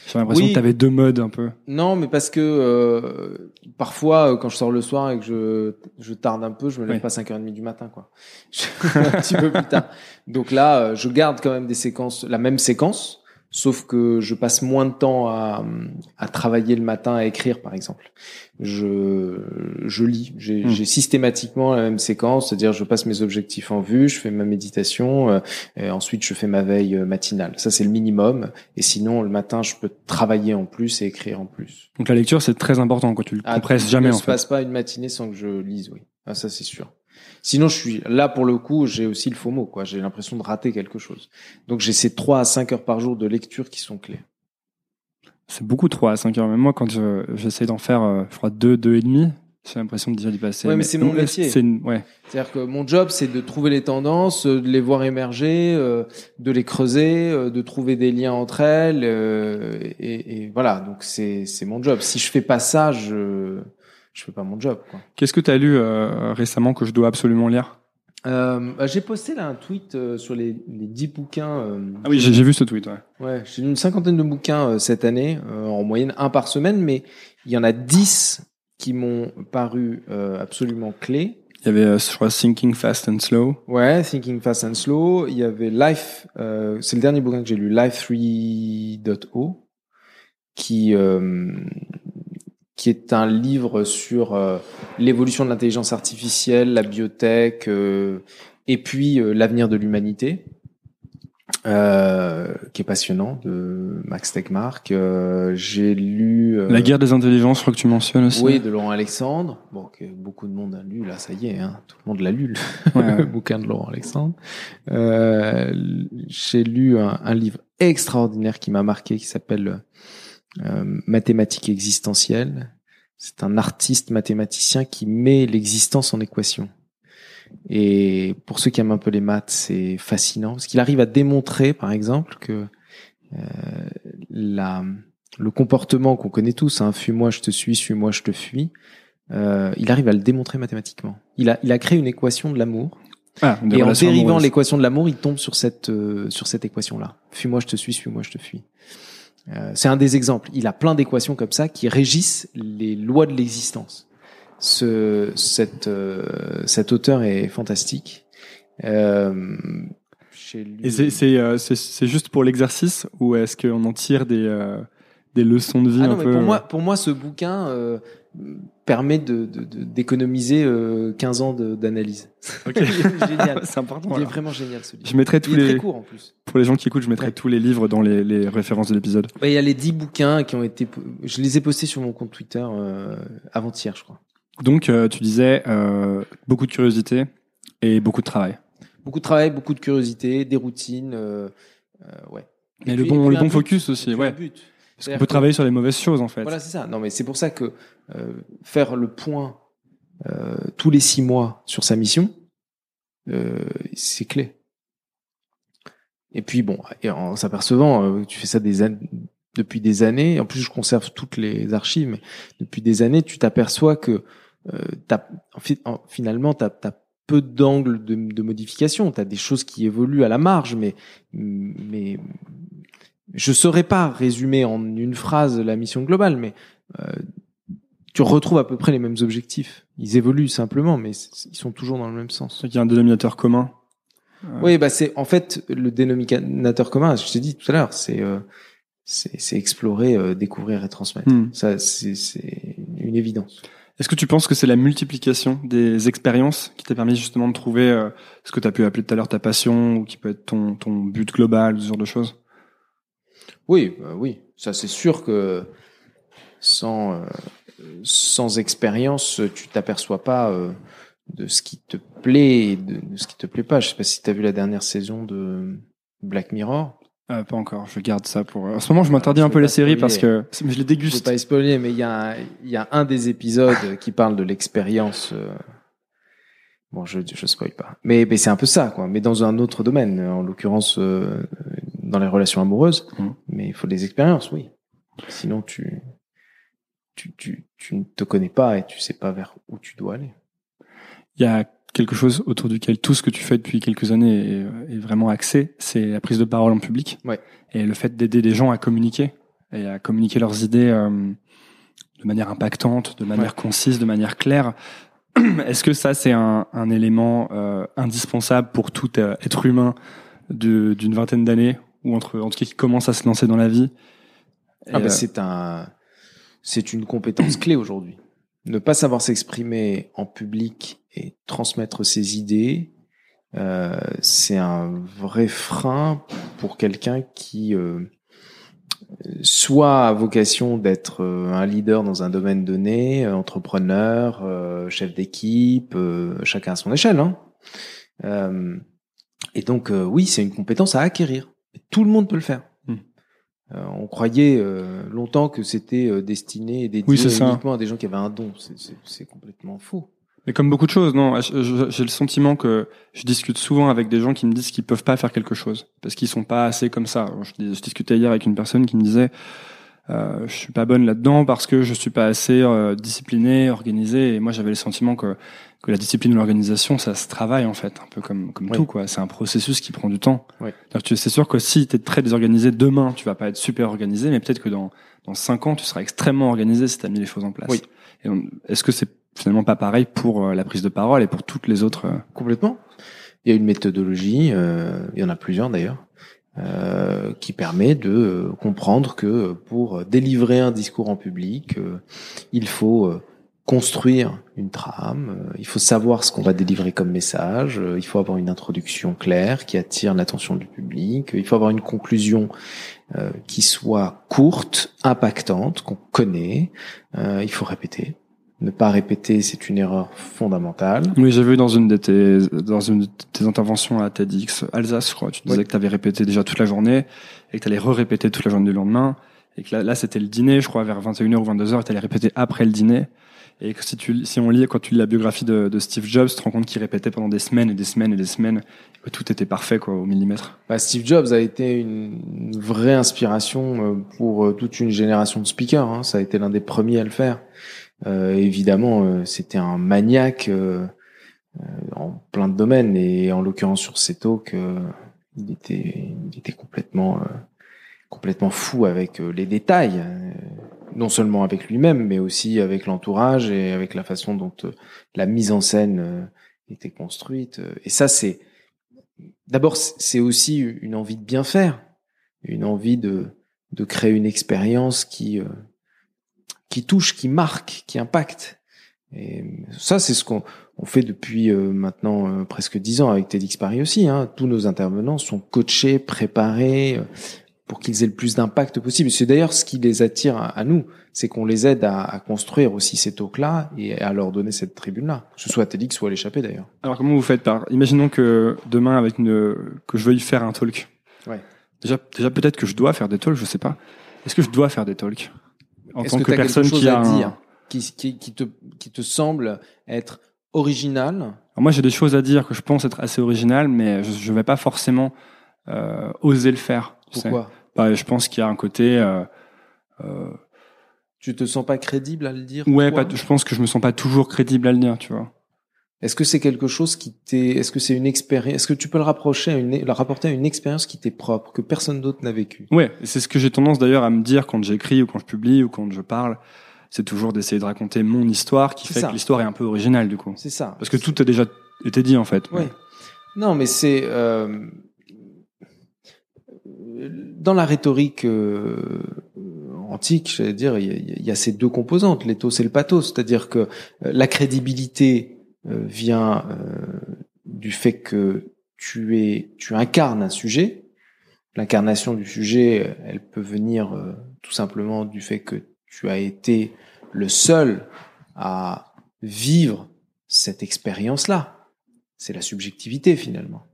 J'ai l'impression que tu avais deux modes un peu. Non, mais parce que euh, parfois, euh, quand je sors le soir et que je, je tarde un peu, je me lève pas à 5h30 du matin, quoi. un petit peu plus tard. Donc là, euh, je garde quand même des séquences, la même séquence, sauf que je passe moins de temps à, à travailler le matin, à écrire, par exemple. Je, je lis. J'ai hmm. systématiquement la même séquence, c'est-à-dire je passe mes objectifs en vue, je fais ma méditation, euh, et ensuite je fais ma veille euh, matinale. Ça, c'est le minimum. Et sinon, le matin, je peux travailler en plus et écrire en plus. Donc la lecture, c'est très important, quand tu le ah, compresses jamais, en fait. Je passe pas une matinée sans que je lise, oui. Ah, ça, c'est sûr. Sinon, je suis là pour le coup, j'ai aussi le faux mot, quoi. J'ai l'impression de rater quelque chose. Donc, j'ai ces 3 à 5 heures par jour de lecture qui sont clés. C'est beaucoup 3 à 5 heures. Même moi, quand j'essaie d'en faire, euh, je crois, 2, 2 et demi, j'ai l'impression de déjà d'y passer. Ouais, mais, c'est mon métier. C'est ouais. C'est-à-dire que mon job, c'est de trouver les tendances, euh, de les voir émerger, euh, de les creuser, de trouver des liens entre elles, et, et, voilà. Donc c'est c'est mon job. Si je fais pas ça, je je fais pas mon job. Qu'est-ce que tu as lu euh, récemment que je dois absolument lire? Euh, bah, J'ai posté là un tweet euh, sur les, les 10 bouquins. ah oui, j'ai vu ce tweet. Ouais, ouais j'ai lu une cinquantaine de bouquins cette année, en moyenne un par semaine, mais il y en a 10 qui m'ont paru absolument clés. Il y avait, je crois, Thinking Fast and Slow. Ouais, Thinking Fast and Slow. Il y avait Life, c'est le dernier bouquin que j'ai lu, Life 3.0, qui qui est un livre sur euh, l'évolution de l'intelligence artificielle, la biotech, euh, et puis euh, l'avenir de l'humanité, qui est passionnant, de Max Tegmark. J'ai lu... la guerre des intelligences, je crois que tu mentionnes aussi. Oui, de Laurent Alexandre. Bon, que beaucoup de monde a lu, là, ça y est, hein, tout le monde l'a lu, le bouquin de Laurent Alexandre. J'ai lu un, un, livre extraordinaire qui m'a marqué, qui s'appelle euh, mathématiques existentielles. C'est un artiste mathématicien qui met l'existence en équation. Et pour ceux qui aiment un peu les maths, c'est fascinant parce qu'il arrive à démontrer, par exemple, que euh, la, le comportement qu'on connaît tous, hein, fuis-moi, je te suis, suis-moi, je te fuis, euh, il arrive à le démontrer mathématiquement. Il a, il a créé une équation de l'amour. Ah, et en dérivant l'équation de l'amour, il tombe sur cette, euh, sur cette équation-là. Fuis-moi, je te suis, suis-moi, je te fuis. Euh, c'est un des exemples. Il a plein d'équations comme ça qui régissent les lois de l'existence. Ce, cette, euh, cet auteur est fantastique. Euh, Et c'est, c'est, juste pour l'exercice ou est-ce qu'on en tire des, des leçons de vie ah un peu pour moi, pour moi, ce bouquin permet de, d'économiser 15 ans d'analyse. Okay. génial. C'est important. Il est vraiment génial ce livre. Je mettrai tous il est les très court en plus. Pour les gens qui écoutent, je mettrai tous les livres dans les, les références de l'épisode. il y a les 10 bouquins qui ont été je les ai postés sur mon compte Twitter euh, avant-hier, je crois. Donc euh, tu disais euh, beaucoup de curiosité et beaucoup de travail. Beaucoup de travail, beaucoup de curiosité, des routines euh, euh, ouais. Et, le bon le bon focus aussi, ouais. Parce qu'on peut travailler sur les mauvaises choses en fait. Voilà, c'est ça. Non mais c'est pour ça que euh, faire le point euh, tous les six mois sur sa mission, euh, c'est clé. Et puis bon, et en s'apercevant, tu fais ça des depuis des années. En plus, je conserve toutes les archives, mais depuis des années, tu t'aperçois que as, en, finalement, tu as, peu d'angles de, de modification. Tu as des choses qui évoluent à la marge, mais mais je saurais pas résumer en une phrase la mission globale, mais tu retrouves à peu près les mêmes objectifs. Ils évoluent simplement, mais ils sont toujours dans le même sens. Il y a un dénominateur commun. Oui, bah c'est en fait le dénominateur commun. Je t'ai dit tout à l'heure, c'est euh, c'est explorer, euh, découvrir et transmettre. Hmm. Ça, c'est c'est une évidence. Est-ce que tu penses que c'est la multiplication des expériences qui t'a permis justement de trouver euh, ce que tu as pu appeler tout à l'heure ta passion ou qui peut être ton, ton but global, ce genre de choses? Oui, bah oui, ça c'est sûr que sans euh, sans expérience, tu t'aperçois pas euh, de ce qui te plaît et de, de ce qui te plaît pas. Je sais pas si tu as vu la dernière saison de Black Mirror. euh, Pas encore, je garde ça pour... En ce moment, je m'interdis Je un peu les séries spoiler. parce que je les Je veux déguste. pas spoiler, mais il y a un, y a un des épisodes qui parle de l'expérience. euh, Bon, je je spoil pas, mais mais c'est un peu ça, quoi. Mais dans un autre domaine, en l'occurrence euh, dans les relations amoureuses. Mhm. Mais il faut des expériences, oui. Sinon, tu tu tu tu ne te connais pas et tu sais pas vers où tu dois aller. Il y a quelque chose autour duquel tout ce que tu fais depuis quelques années est, est vraiment axé, c'est la prise de parole en public Ouais. et le fait d'aider des gens à communiquer et à communiquer leurs idées euh, de manière impactante, de manière concise, de manière claire. Est-ce que ça c'est un, un élément euh, indispensable pour tout euh, être humain d'une vingtaine d'années ou entre en tout cas qui commence à se lancer dans la vie Ah bah euh, c'est un, c'est une compétence clé aujourd'hui. Ne pas savoir s'exprimer en public et transmettre ses idées, euh, c'est un vrai frein pour quelqu'un qui euh, soit a vocation d'être euh, un leader dans un domaine donné, entrepreneur, chef d'équipe, chacun à son échelle. Hein. Et donc oui, c'est une compétence à acquérir. Tout le monde peut le faire. Hmm. Euh, on croyait euh, longtemps que c'était euh, destiné et dédié Oui, c'est ça. uniquement à des gens qui avaient un don. C'est- complètement faux. Mais comme beaucoup de choses, non, j'ai le sentiment que je discute souvent avec des gens qui me disent qu'ils peuvent pas faire quelque chose parce qu'ils sont pas assez comme ça. Je, je discutais hier avec une personne qui me disait euh, je suis pas bonne là-dedans parce que je suis pas assez euh, disciplinée, organisée. Et moi, j'avais le sentiment que que la discipline ou l'organisation, ça se travaille en fait, un peu comme comme Oui. tout quoi. C'est un processus qui prend du temps. Oui. C'est sûr que si tu es très désorganisé demain, tu vas pas être super organisé, mais peut-être que dans dans cinq ans, tu seras extrêmement organisé si tu as mis les choses en place. Oui. Est-ce que c'est finalement pas pareil pour euh, la prise de parole et pour toutes les autres euh, Complètement. Il y a une méthodologie, euh, il y en a plusieurs d'ailleurs, euh, qui permet de euh, comprendre que pour délivrer un discours en public, euh, il faut euh, construire une trame, euh, il faut savoir ce qu'on va délivrer comme message, euh, il faut avoir une introduction claire qui attire l'attention du public, il faut avoir une conclusion euh, qui soit courte, impactante, qu'on connaît, euh, il faut répéter. Ne pas répéter, c'est une erreur fondamentale. Oui, j'ai vu dans une de tes dans une de tes interventions à TEDx Alsace, je crois, tu disais Oui. que tu avais répété déjà toute la journée et que tu allais re-répéter toute la journée du lendemain et que là, là c'était le dîner, je crois vers 21h ou 22h et tu allais répéter après le dîner. Et que si tu si on lit quand tu lis la biographie de, de Steve Jobs, tu te rends compte qu'il répétait pendant des semaines et des semaines et des semaines que tout était parfait quoi au millimètre. Bah, Steve Jobs a été une vraie inspiration euh, pour euh, toute une génération de speakers. hein. Ça a été l'un des premiers à le faire. Euh, évidemment, euh, c'était un maniaque euh, en plein de domaines et en l'occurrence sur ces talks, il était, il était complètement, complètement fou avec les détails, non seulement avec lui-même, mais aussi avec l'entourage et avec la façon dont euh, la mise en scène euh, était construite. Et ça, c'est D'abord, c'est aussi une envie de bien faire, une envie de, de créer une expérience qui, euh, qui touche, qui marque, qui impacte. Et ça, c'est ce qu'on on fait depuis euh, maintenant euh, presque dix ans avec TEDx Paris aussi. Hein. Tous nos intervenants sont coachés, préparés euh, pour qu'ils aient le plus d'impact possible. C'est d'ailleurs ce qui les attire à, à nous, c'est qu'on les aide à, à construire aussi ces talks-là et à leur donner cette tribune-là, que ce soit à TEDx ou à l'échappée d'ailleurs. Alors comment vous faites par Imaginons que demain avec une que je veuille faire un talk. Ouais. Déjà déjà peut-être que je dois faire des talks, je sais pas. Est-ce que je dois faire des talks en tant que personne chose qui à a un- dire qui, qui, qui te, qui te semble être original Alors moi, j'ai des choses à dire que je pense être assez originales, mais je, je vais pas forcément euh, oser le faire. Pourquoi? Bah, Je pense qu'il y a un côté. Euh, euh, Tu te sens pas crédible à le dire ouais, pas- je pense que je me sens pas toujours crédible à le dire, tu vois. Est-ce que c'est quelque chose qui t'est, est-ce que c'est une expérience, est-ce que tu peux le rapprocher à une, le rapporter à une expérience qui t'est propre, que personne d'autre n'a vécu Ouais, c'est ce que j'ai tendance d'ailleurs à me dire quand j'écris ou quand je publie ou quand je parle. C'est toujours d'essayer de raconter mon histoire qui fait ça. que l'histoire est un peu originale du coup. C'est ça. Parce que tout a déjà été dit en fait. Ouais. Non, mais c'est euh, dans la rhétorique euh, antique, j'allais dire, il y, y, a ces deux composantes, l'éthos et le pathos, c'est-à-dire que euh, la crédibilité euh, vient du fait que tu es, tu incarnes un sujet. L'incarnation du sujet, elle peut venir tout simplement du fait que tu as été le seul à vivre cette expérience-là. C'est la subjectivité finalement.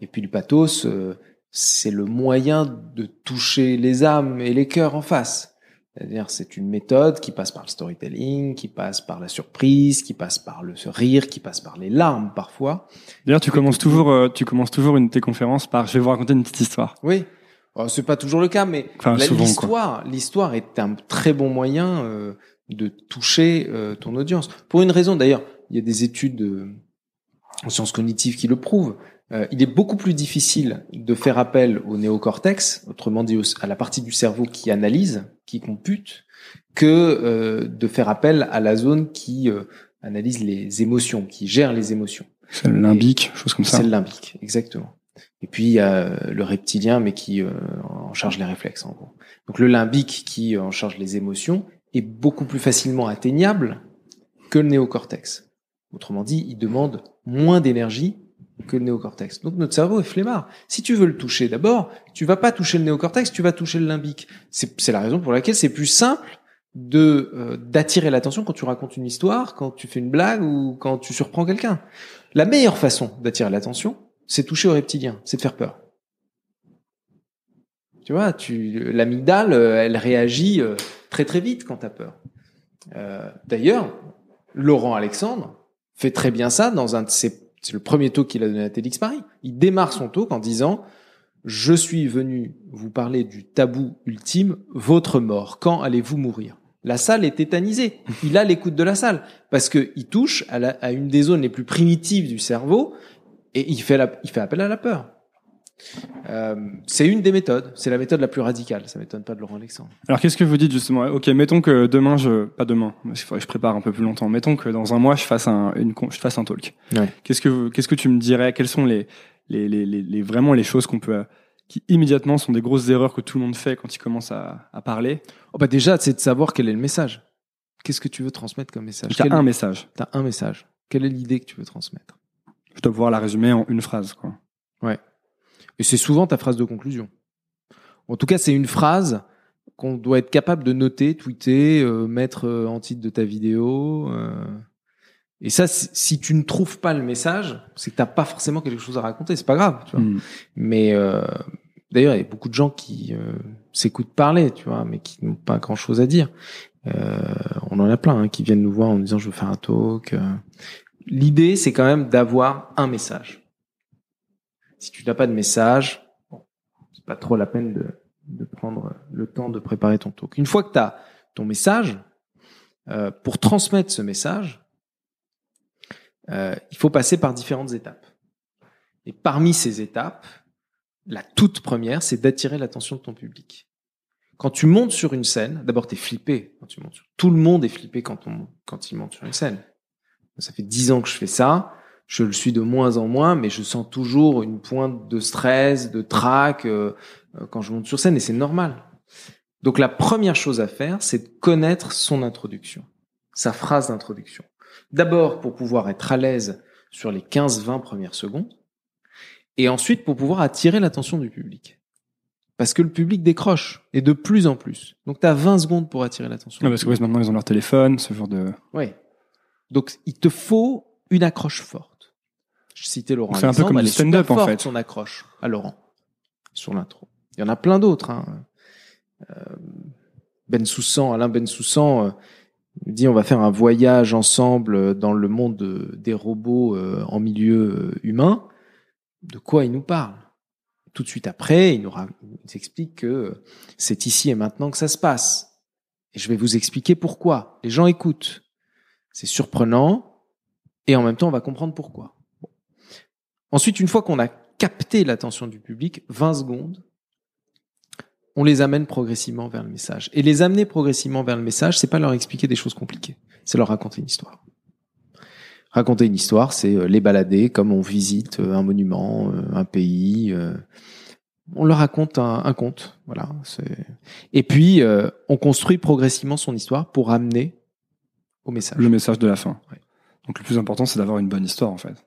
Et puis le pathos, euh, c'est le moyen de toucher les âmes et les cœurs en face. C'est-à-dire, c'est une méthode qui passe par le storytelling, qui passe par la surprise, qui passe par le rire, qui passe par les larmes parfois. D'ailleurs, tu commences toujours, euh, tu commences toujours une de tes conférences par, je vais vous raconter une petite histoire. Oui. c'est pas toujours le cas, mais l'histoire, l'histoire est un très bon moyen euh, de toucher ton audience. Pour une raison, d'ailleurs, il y a des études en sciences cognitives qui le prouvent. Euh, il est beaucoup plus difficile de faire appel au néocortex, autrement dit à la partie du cerveau qui analyse, qui compute, que euh, de faire appel à la zone qui euh, analyse les émotions, qui gère les émotions. C'est le limbique, chose comme ça. C'est le limbique, exactement. Et puis il y a le reptilien, mais qui en charge les réflexes en gros. Donc le limbique qui en charge les émotions est beaucoup plus facilement atteignable que le néocortex. Autrement dit, il demande moins d'énergie que le néocortex. Donc notre cerveau est flemmard. Si tu veux le toucher d'abord, tu vas pas toucher le néocortex, tu vas toucher le limbique. C'est la raison pour laquelle c'est plus simple de euh, d'attirer l'attention quand tu racontes une histoire, quand tu fais une blague ou quand tu surprends quelqu'un. La meilleure façon d'attirer l'attention, c'est toucher au reptilien, c'est de faire peur. Tu vois, tu l'amygdale, euh, elle réagit euh, très très vite quand tu as peur. D'ailleurs, Laurent Alexandre fait très bien ça dans un de ses c'est le premier talk qu'il a donné à TEDx Paris. Il démarre son talk en disant Je suis venu vous parler du tabou ultime, votre mort. Quand allez-vous mourir? La salle est tétanisée. Il a l'écoute de la salle parce que il touche à, une des zones les plus primitives du cerveau et il fait appel à la peur. Euh, c'est une des méthodes. C'est la méthode la plus radicale. Ça m'étonne pas de Laurent Alexandre. Alors, qu'est-ce que vous dites justement? Ok, mettons que demain, je pas demain, il faudrait que je prépare un peu plus longtemps. Mettons que dans un mois, je fasse un, une, je fasse un talk. Ouais. Qu'est-ce que qu'est-ce que tu me dirais? Quelles sont les les, les, les, vraiment les choses qu'on peut qui immédiatement sont des grosses erreurs que tout le monde fait quand il commence à, à parler? Oh bah déjà, c'est de savoir quel est le message. Qu'est-ce que tu veux transmettre comme message? T'as un message. T'as un message. Quelle est l'idée que tu veux transmettre? Je dois pouvoir la résumer en une phrase, quoi. Ouais. Et c'est souvent ta phrase de conclusion. En tout cas, c'est une phrase qu'on doit être capable de noter, tweeter, euh, mettre euh, en titre de ta vidéo. Euh. Et ça, si tu ne trouves pas le message, c'est que t'as pas forcément quelque chose à raconter. C'est pas grave, tu vois. Mm. Mais d'ailleurs, il y a beaucoup de gens qui s'écoutent parler, tu vois, mais qui n'ont pas grand-chose à dire. on en a plein hein, qui viennent nous voir en disant je veux faire un talk. L'idée, c'est quand même d'avoir un message. Si tu n'as pas de message, bon, c'est pas trop la peine de, prendre le temps de préparer ton talk. Une fois que tu as ton message, euh, pour transmettre ce message, euh, il faut passer par différentes étapes. Et parmi ces étapes, la toute première, c'est d'attirer l'attention de ton public. Quand tu montes sur une scène, d'abord tu es flippé. Tout le monde est flippé quand, quand il monte sur une scène. Ça fait dix ans que je fais ça je le suis de moins en moins, mais je sens toujours une pointe de stress, de trac euh, euh, quand je monte sur scène, et c'est normal. Donc la première chose à faire, c'est de connaître son introduction, sa phrase d'introduction. D'abord pour pouvoir être à l'aise sur les 15-20 premières secondes, et ensuite pour pouvoir attirer l'attention du public. Parce que le public décroche, et de plus en plus. Donc tu as 20 secondes pour attirer l'attention. Ah, parce que maintenant ils ont leur téléphone, ce genre de... Oui. Donc il te faut une accroche forte. Je citais Laurent. C'est un peu comme le stand-up en fait. Son accroche à Laurent sur l'intro. Il y en a plein d'autres. Hein. Euh, ben Soussan, Alain Ben Soussan euh, dit on va faire un voyage ensemble dans le monde des robots euh, en milieu humain. De quoi il nous parle? Tout de suite après, nous, il nous explique que c'est ici et maintenant que ça se passe. Et je vais vous expliquer pourquoi. Les gens écoutent. C'est surprenant et en même temps on va comprendre pourquoi. Ensuite, une fois qu'on a capté l'attention du public, 20 secondes, on les amène progressivement vers le message. Et les amener progressivement vers le message, c'est pas leur expliquer des choses compliquées, c'est leur raconter une histoire. Raconter une histoire, c'est les balader comme on visite un monument, un pays. On leur raconte un, un conte, voilà. Et puis on construit progressivement son histoire pour amener au message. Le message de la fin. Donc le plus important, c'est d'avoir une bonne histoire, en fait.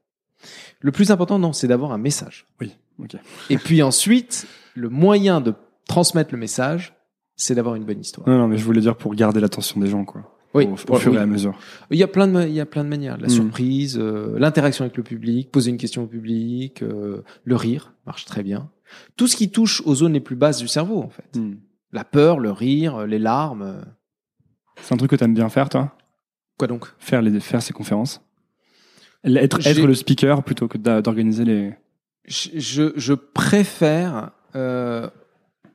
Le plus important, non, c'est d'avoir un message. Oui, ok. Et puis ensuite, le moyen de transmettre le message, c'est d'avoir une bonne histoire. Non, non, mais je voulais dire pour garder l'attention des gens, quoi. Oui, au, au fur et à mesure. Il y a plein de, il y a plein de manières. La Mm. surprise, euh, l'interaction avec le public, poser une question au public, euh, le rire marche très bien. Tout ce qui touche aux zones les plus basses du cerveau, en fait. Hmm. La peur, le rire, les larmes. C'est un truc que t'aimes bien faire, toi? Quoi donc? Faire les faire ces conférences? Être, être le speaker plutôt que d'organiser les. je, je, préfère, euh,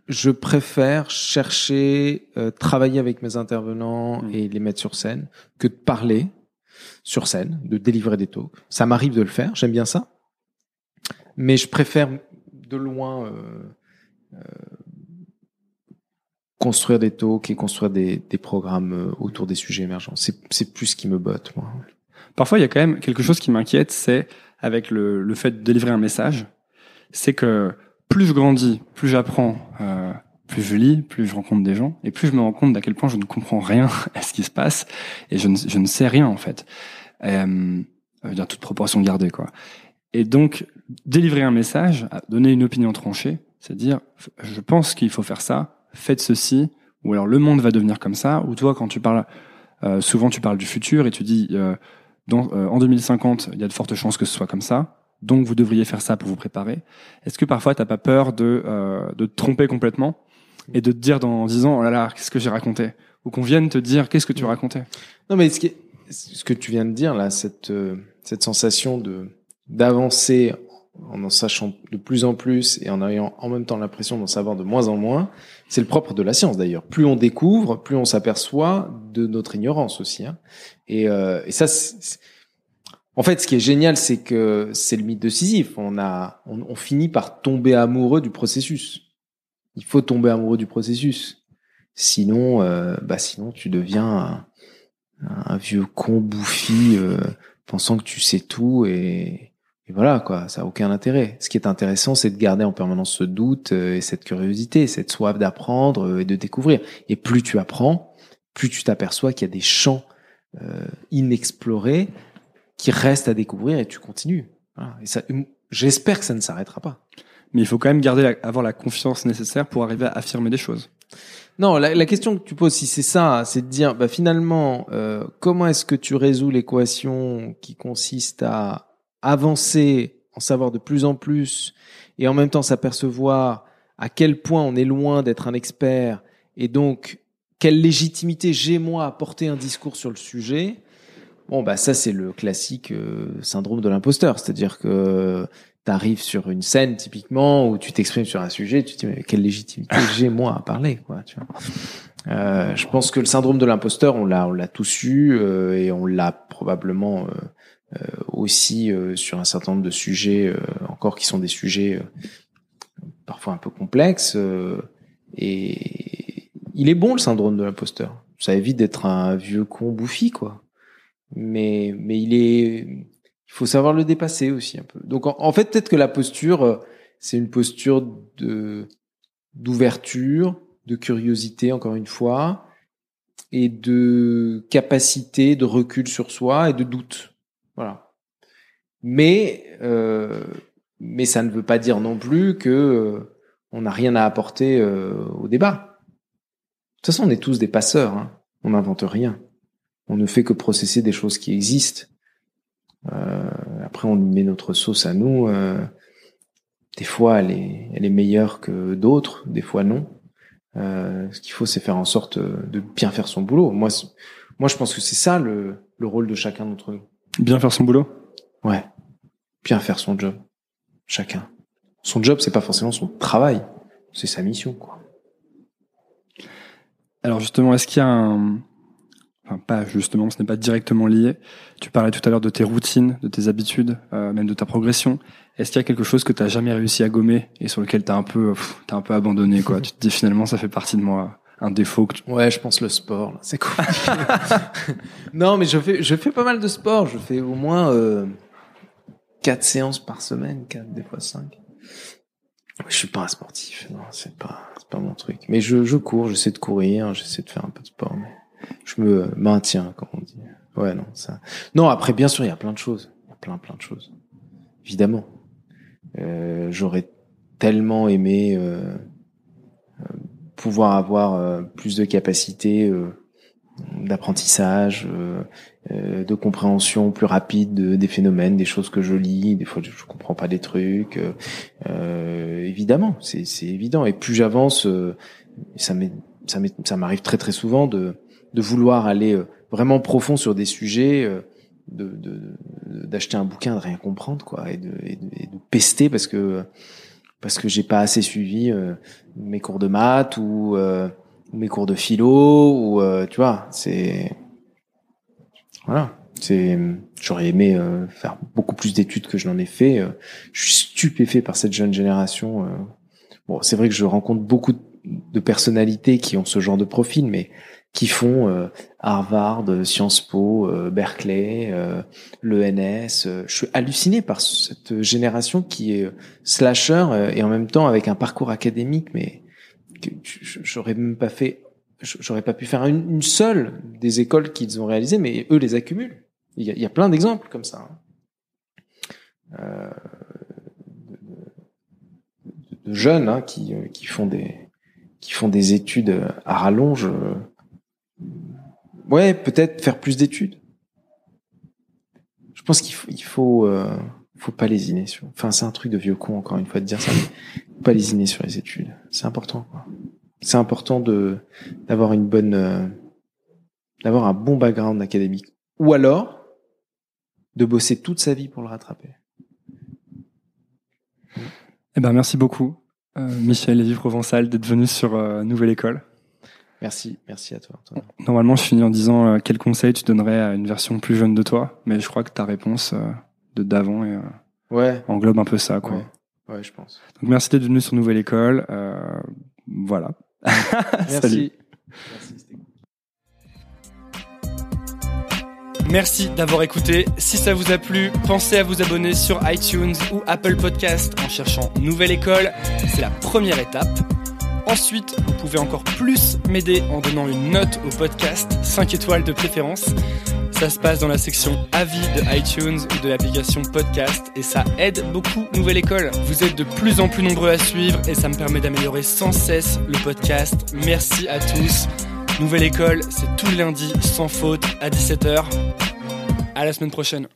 je préfère chercher, euh, travailler avec mes intervenants Mm. et les mettre sur scène que de parler sur scène, de délivrer des talks. Ça m'arrive de le faire, j'aime bien ça, mais je préfère de loin euh, euh, construire des talks et construire des, des programmes euh, autour des sujets émergents. C'est c'est plus ce qui me botte, moi. Parfois, il y a quand même quelque chose qui m'inquiète, c'est avec le, le fait de délivrer un message, c'est que plus je grandis, plus j'apprends, euh, plus je lis, plus je rencontre des gens, et plus je me rends compte d'à quel point je ne comprends rien à ce qui se passe, et je ne, je ne sais rien en fait. Euh, veux dire, toute proportion gardée, quoi. Et donc, délivrer un message, donner une opinion tranchée, c'est dire, je pense qu'il faut faire ça, faites ceci, ou alors le monde va devenir comme ça, ou toi, quand tu parles, euh, souvent tu parles du futur et tu dis, euh, dans, euh, en 2050, il y a de fortes chances que ce soit comme ça, donc vous devriez faire ça pour vous préparer. Est-ce que parfois t'as pas peur de, euh, de te tromper complètement et de te dire dans 10 ans, oh là là, qu'est-ce que j'ai raconté? Ou qu'on vienne te dire, qu'est-ce que tu racontais? Non, mais ce, qui est- ce que tu viens de dire là, cette euh, cette sensation de d'avancer en en sachant de plus en plus et en ayant en même temps l'impression d'en savoir de moins en moins, c'est le propre de la science d'ailleurs. Plus on découvre, plus on s'aperçoit de notre ignorance aussi. Hein. Et, euh, et ça, en fait, ce qui est génial, c'est que c'est le mythe de Sisyphe. On a, on, on finit par tomber amoureux du processus. Il faut tomber amoureux du processus. Sinon, euh, bah sinon tu deviens un, un vieux con bouffi euh, pensant que tu sais tout et, et voilà quoi, ça a aucun intérêt. Ce qui est intéressant, c'est de garder en permanence ce doute euh, et cette curiosité, cette soif d'apprendre euh, et de découvrir. Et plus tu apprends, plus tu t'aperçois qu'il y a des champs euh, inexplorés qui restent à découvrir et tu continues. Voilà. Et ça, j'espère que ça ne s'arrêtera pas. Mais il faut quand même garder, la- avoir la confiance nécessaire pour arriver à affirmer des choses. Non, la, la question que tu poses, si c'est ça, c'est de dire, bah, finalement, euh, comment est-ce que tu résous l'équation qui consiste à avancer, en savoir de plus en plus, et en même temps s'apercevoir à quel point on est loin d'être un expert, et donc quelle légitimité j'ai moi à porter un discours sur le sujet. Bon, bah ça c'est le classique euh, syndrome de l'imposteur, c'est-à-dire que tu arrives sur une scène typiquement où tu t'exprimes sur un sujet, tu te dis mais quelle légitimité j'ai moi à parler quoi, tu vois. Euh, je pense que le syndrome de l'imposteur, on l'a on l'a tous eu euh, et on l'a probablement aussi euh, sur un certain nombre de sujets euh, encore qui sont des sujets euh, parfois un peu complexes euh, et il est bon le syndrome de l'imposteur. Ça évite d'être un vieux con bouffi quoi. Mais mais il est il faut savoir le dépasser aussi un peu. Donc en, en fait, peut-être que la posture, euh, c'est une posture de d'ouverture, de curiosité, encore une fois, et de capacité de recul sur soi et de doute. Voilà. Mais euh, mais ça ne veut pas dire non plus que euh, on n'a rien à apporter euh, au débat. De toute façon, on est tous des passeurs. Hein. On n'invente rien. On ne fait que processer des choses qui existent. Euh, après, on met notre sauce à nous. Euh, des fois, elle est, elle est meilleure que d'autres, des fois non. Euh, ce qu'il faut, c'est faire en sorte de bien faire son boulot. Moi, moi, je pense que c'est ça le, le rôle de chacun d'entre nous. Bien faire son boulot. Ouais, bien faire son job, chacun. Son job, c'est pas forcément son travail, c'est sa mission, quoi. Alors justement, est-ce qu'il y a un... Enfin, pas justement, ce n'est pas directement lié. Tu parlais tout à l'heure de tes routines, de tes habitudes, euh, même de ta progression. Est-ce qu'il y a quelque chose que tu n'as jamais réussi à gommer et sur lequel tu as un peu, pff, un peu abandonné quoi? Tu te dis finalement, ça fait partie de moi un défaut que tu... Ouais, je pense le sport. C'est cool. non, mais je fais, je fais pas mal de sport. Je fais au moins euh, quatre séances par semaine, quatre des fois cinq. Je suis pas un sportif. Non, c'est pas, c'est pas mon truc. Mais je, je cours, j'essaie de courir, j'essaie de faire un peu de sport. Mais je me maintiens, comme on dit. Ouais, non, ça. Non, après, bien sûr, il y a plein de choses. Il y a plein, plein de choses. Évidemment. Euh, j'aurais tellement aimé euh, pouvoir avoir plus de capacités d'apprentissage, de compréhension plus rapide des phénomènes, des choses que je lis. Des fois, je, comprends pas des trucs. évidemment, c'est évident. Et plus j'avance, ça ça m'arrive très très souvent de de vouloir aller vraiment profond sur des sujets de d'acheter un bouquin de rien comprendre quoi et de, et de, pester parce que parce que j'ai pas assez suivi euh, mes cours de maths ou euh, mes cours de philo ou euh, tu vois c'est voilà. C'est j'aurais aimé faire beaucoup plus d'études que je n'en ai fait je suis stupéfait par cette jeune génération bon c'est vrai que je rencontre beaucoup de personnalités qui ont ce genre de profil mais qui font euh, Harvard, Sciences Po, euh, Berkeley, euh, l'ENS. Je suis halluciné par cette génération qui est slasher et en même temps avec un parcours académique, mais j'aurais même pas fait, j'aurais pas pu faire une, seule des écoles qu'ils ont réalisées, mais eux les accumulent. Il y a, plein d'exemples comme ça. Hein. Euh, de, de, jeunes hein, qui, qui font des qui font des études à rallonge ouais, peut-être faire plus d'études. Je pense qu'il faut, il faut, euh, faut pas lésiner sur. Enfin, c'est un truc de vieux con encore une fois de dire ça. Faut pas lésiner sur les études. C'est important. C'est important de d'avoir une bonne, euh, d'avoir un bon background académique, ou alors de bosser toute sa vie pour le rattraper. Eh ben, merci beaucoup, euh, Michel Lévy Provençal, d'être venu sur euh, Nouvelle École. Merci, merci à toi. Normalement, je finis en disant euh, quel conseil tu donnerais à une version plus jeune de toi, mais je crois que ta réponse euh, de d'avant euh, ouais. englobe un peu ça, quoi. Ouais, je pense. Donc merci d'être venu sur Nouvelle École. voilà. merci. Merci d'avoir écouté. Si ça vous a plu, pensez à vous abonner sur iTunes ou Apple Podcast en cherchant Nouvelle École. C'est la première étape. Ensuite, vous pouvez encore plus m'aider en donnant une note au podcast, 5 étoiles de préférence. Ça se passe dans la section avis de iTunes ou de l'application podcast et ça aide beaucoup Nouvelle École. Vous êtes de plus en plus nombreux à suivre et ça me permet d'améliorer sans cesse le podcast. Merci à tous. Nouvelle École, c'est tout lundi sans faute à 17h. À la semaine prochaine.